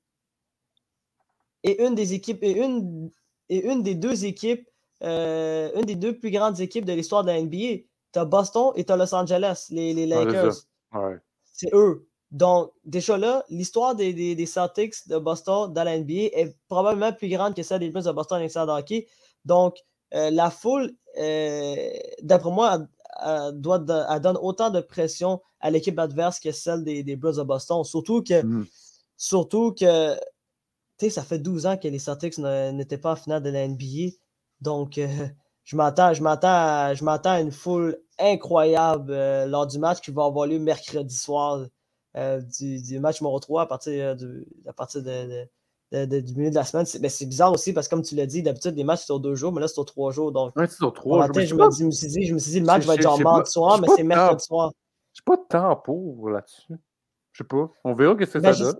est une des équipes, et une, et une des deux équipes, euh, une des deux plus grandes équipes de l'histoire de la NBA. T'as Boston et t'as Los Angeles, les, les Lakers. c'est eux. Donc, déjà là, l'histoire des, des, des, Celtics de Boston dans la NBA est probablement plus grande que celle des Bruins de Boston et de hockey. Donc, euh, la foule, euh, d'après moi, doit donne autant de pression à l'équipe adverse que celle des, des Blues de Boston. Surtout que, mm. surtout que ça fait 12 ans que les Celtics n'étaient pas en finale de la NBA. Donc, euh, je m'attends, je m'attends, je m'attends à une foule incroyable lors du match qui va avoir lieu mercredi soir du, match numéro 3 à partir, de, à partir de, du milieu de la semaine. Ben, c'est bizarre aussi parce que, comme tu l'as dit, d'habitude, les matchs, c'est sur deux jours, mais là, c'est sur trois jours. Donc, ouais, c'est sur trois jours. Je, me, me, suis dit, je me suis dit, le match va être genre mardi soir, mais c'est mercredi soir. J'ai pas de temps pour là-dessus. Je sais pas. On verra ce que ben, ça donne.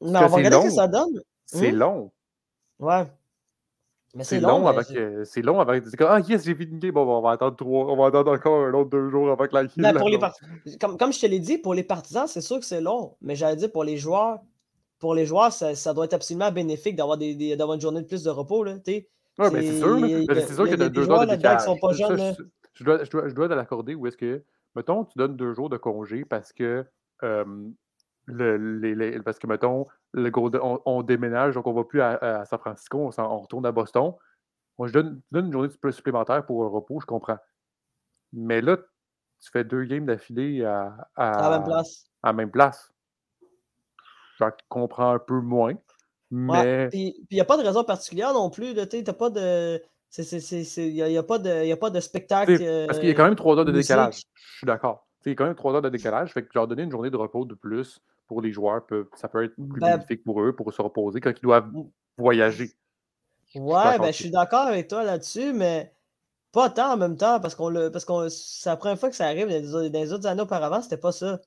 Mais on va regarder ce que ça donne. C'est hmm? long. Ouais. Mais C'est c'est long, que. C'est long c'est comme, Ah, yes, j'ai fini. Bon, bon, on va attendre trois. On va attendre encore un autre deux jours que la kill. Ben, pour les part- comme, comme je te l'ai dit, pour les partisans, c'est sûr que c'est long. Mais j'allais dire pour les joueurs, pour les joueurs, ça, ça doit être absolument bénéfique d'avoir des, des- une journée de plus de repos. Là. Ouais, mais c'est sûr. là. C'est- sûr que a- il y a t'as des deux joueurs de qui sont pas jeunes, je, je dois, je, dois, je dois te l'accorder où est-ce que, mettons, tu donnes deux jours de congé parce que, euh, le, les, les- parce que mettons, le on, on déménage, donc on va plus à, à San Francisco, on, retourne à Boston. Moi, je donne, tu une journée supplémentaire pour un repos, je comprends. Mais là, tu fais deux games d'affilée à, à la même à, place. à la même place. Je comprends un peu moins. Mais Puis il n'y a pas de raison particulière non plus. Tu n'as pas de. Il n'y a, y a pas de y a pas de spectacle. Parce qu'il y a quand même trois heures de décalage. Je suis d'accord. Il y a quand même trois heures de décalage. Fait que leur donner une journée de repos de plus pour les joueurs, peut, ça peut être plus Ben- bénéfique pour eux pour se reposer quand ils doivent voyager. Ouais, d'accord ben, je suis d'accord avec toi là-dessus, mais pas tant en même temps, parce qu'on le, parce qu'on c'est la première fois que ça arrive dans les, autres- années auparavant, c'était pas ça.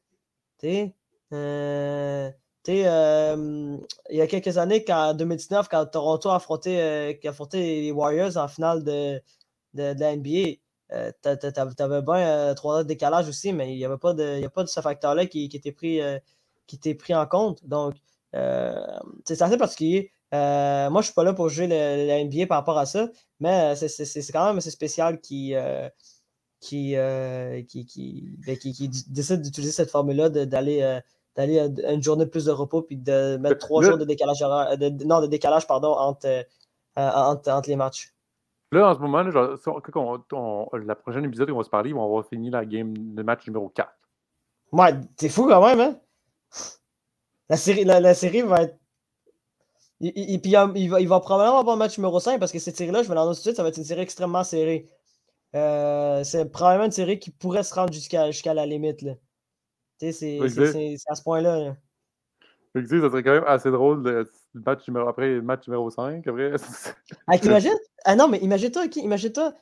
Tu sais, euh, euh, il y a quelques années, en 2019, quand Toronto a affronté, euh, qui a affronté les Warriors en finale de, de, la NBA, euh, t'a- t'a- t'a- t'avais bien euh, trois heures de décalage aussi, mais il n'y avait pas de, il y a pas de ce facteur-là qui, était pris, qui était pris en compte. Donc, c'est assez particulier. Moi, je ne suis pas là pour le- la NBA par rapport à ça, mais c'est- quand même assez spécial qui, qui, qui, ben, qui- qui décide d'utiliser cette formule-là, d'aller d'aller à une journée de plus de repos puis de mettre trois là- jours de décalage, horaire- de, de- non, de décalage pardon, entre, euh, euh, entre, entre les matchs. Là, en ce moment, là, genre, on- on- on- la prochaine épisode qu'on va se parler, on va avoir fini la game, le match numéro 4. Ouais, c'est fou quand même, hein? La série, la, la série va être. Il, il- va, il va probablement avoir un match numéro 5 parce que cette série-là, je vais l'annoncer tout de suite, ça va être une série extrêmement serrée. Euh, c'est probablement une série qui pourrait se rendre jusqu'à jusqu'à la limite. Là. Tu sais, c'est- à ce point-là. là. Fait que, ça serait quand même assez drôle le, le match numéro, après le match numéro 5. Après, Ah, [LAUGHS] t'imagines? Ah non, mais imagine-toi, ok, imagine-toi.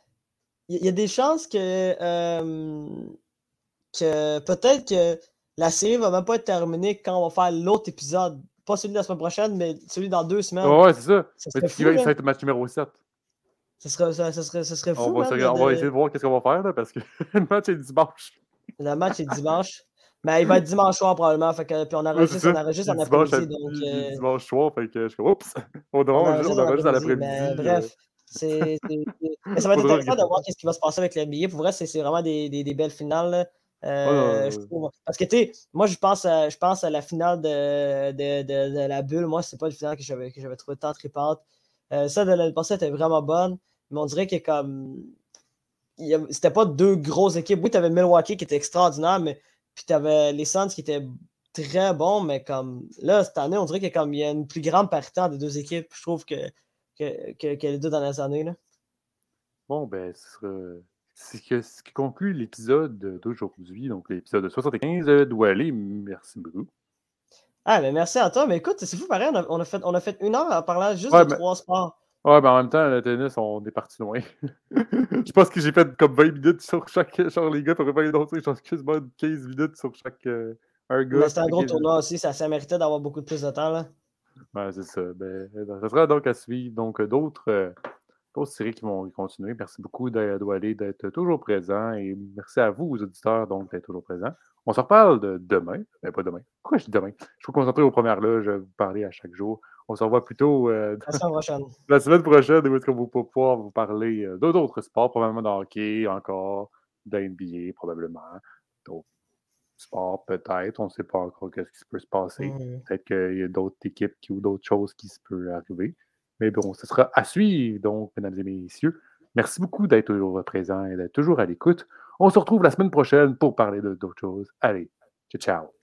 Il y, a des chances que, euh, que peut-être que la série va même pas être terminée quand on va faire l'autre épisode. Pas celui de la semaine prochaine, mais celui dans deux semaines. ouais, ouais, c'est ça. Ça Mais fou, ça va être le match numéro 7. Ça serait, ça, ça serait, ça serait fou, On va, se- de- essayer de voir qu'est-ce qu'on va faire là, parce que [LAUGHS] le match est dimanche. Le match est dimanche. Mais il va être dimanche soir probablement. Fait que, puis on enregistre, on enregistre en après-midi. Donc, euh, dimanche soir, fait que je oups, [LAUGHS] on, enregistre en après-midi. Mais bref, c'est, [LAUGHS] ça va être intéressant de voir ce qui va se passer avec la NBA. Pour vrai, c'est, c'est vraiment des, des, des belles finales. Euh, je. Parce que, tu sais, moi, je pense, à, je pense à la finale de, de, de, de la bulle. Moi, c'est pas une finale que j'avais, que j'avais trouvé tant tripante. Euh, ça de l'année passée était vraiment bonne, mais on dirait que comme. C'était pas deux grosses équipes. Oui, tu avais Milwaukee qui était extraordinaire, mais puis tu avais les Suns qui étaient très bons, mais comme là, cette année, on dirait qu'il y a, comme, il y a une plus grande parité entre les deux équipes. Je trouve que, que, que, que les deux dernières années. Là. Bon, ben, ce sera. C'est ce qui conclut l'épisode d'aujourd'hui, donc l'épisode 75 de Doualé. Merci beaucoup. Ah, mais merci à toi. Mais écoute, c'est fou pareil. On a, on a fait, on a fait une heure en parlant juste Ouais, de mais- trois sports. Ouais, mais en même temps, le tennis, on est parti loin. [LAUGHS] je pense que j'ai fait comme 20 minutes sur chaque. Genre, les gars, t'aurais pas je pense quasiment 15 minutes sur chaque. euh, un gars. Mais c'était un gros 15 tournoi aussi. Ça, ça méritait d'avoir beaucoup de plus de temps. Là. Ouais, c'est ça. Ben, ça sera donc à suivre. Donc, euh, d'autres euh, d'autres séries qui vont continuer. Merci beaucoup d'Adoualé d'être toujours présent et merci à vous, aux auditeurs, donc d'être toujours présents. On se reparle de demain. Ben, pas demain. Pourquoi je dis demain? Je suis concentré aux premières loges, vous parler à chaque jour. On se revoit plutôt euh, la semaine prochaine. [LAUGHS] la semaine prochaine où est-ce qu'on va pouvoir vous parler euh, d'autres sports, probablement de hockey, encore, de NBA, probablement. D'autres sports, peut-être. On ne sait pas encore qu'est-ce qui peut se passer. Mhm. Peut-être qu'il y a d'autres équipes qui, ou d'autres choses qui se peuvent arriver. Mais bon, ce sera à suivre, donc, mesdames et messieurs. Merci beaucoup d'être toujours présents et d'être toujours à l'écoute. On se retrouve la semaine prochaine pour parler d'autres choses. Allez, ciao, ciao.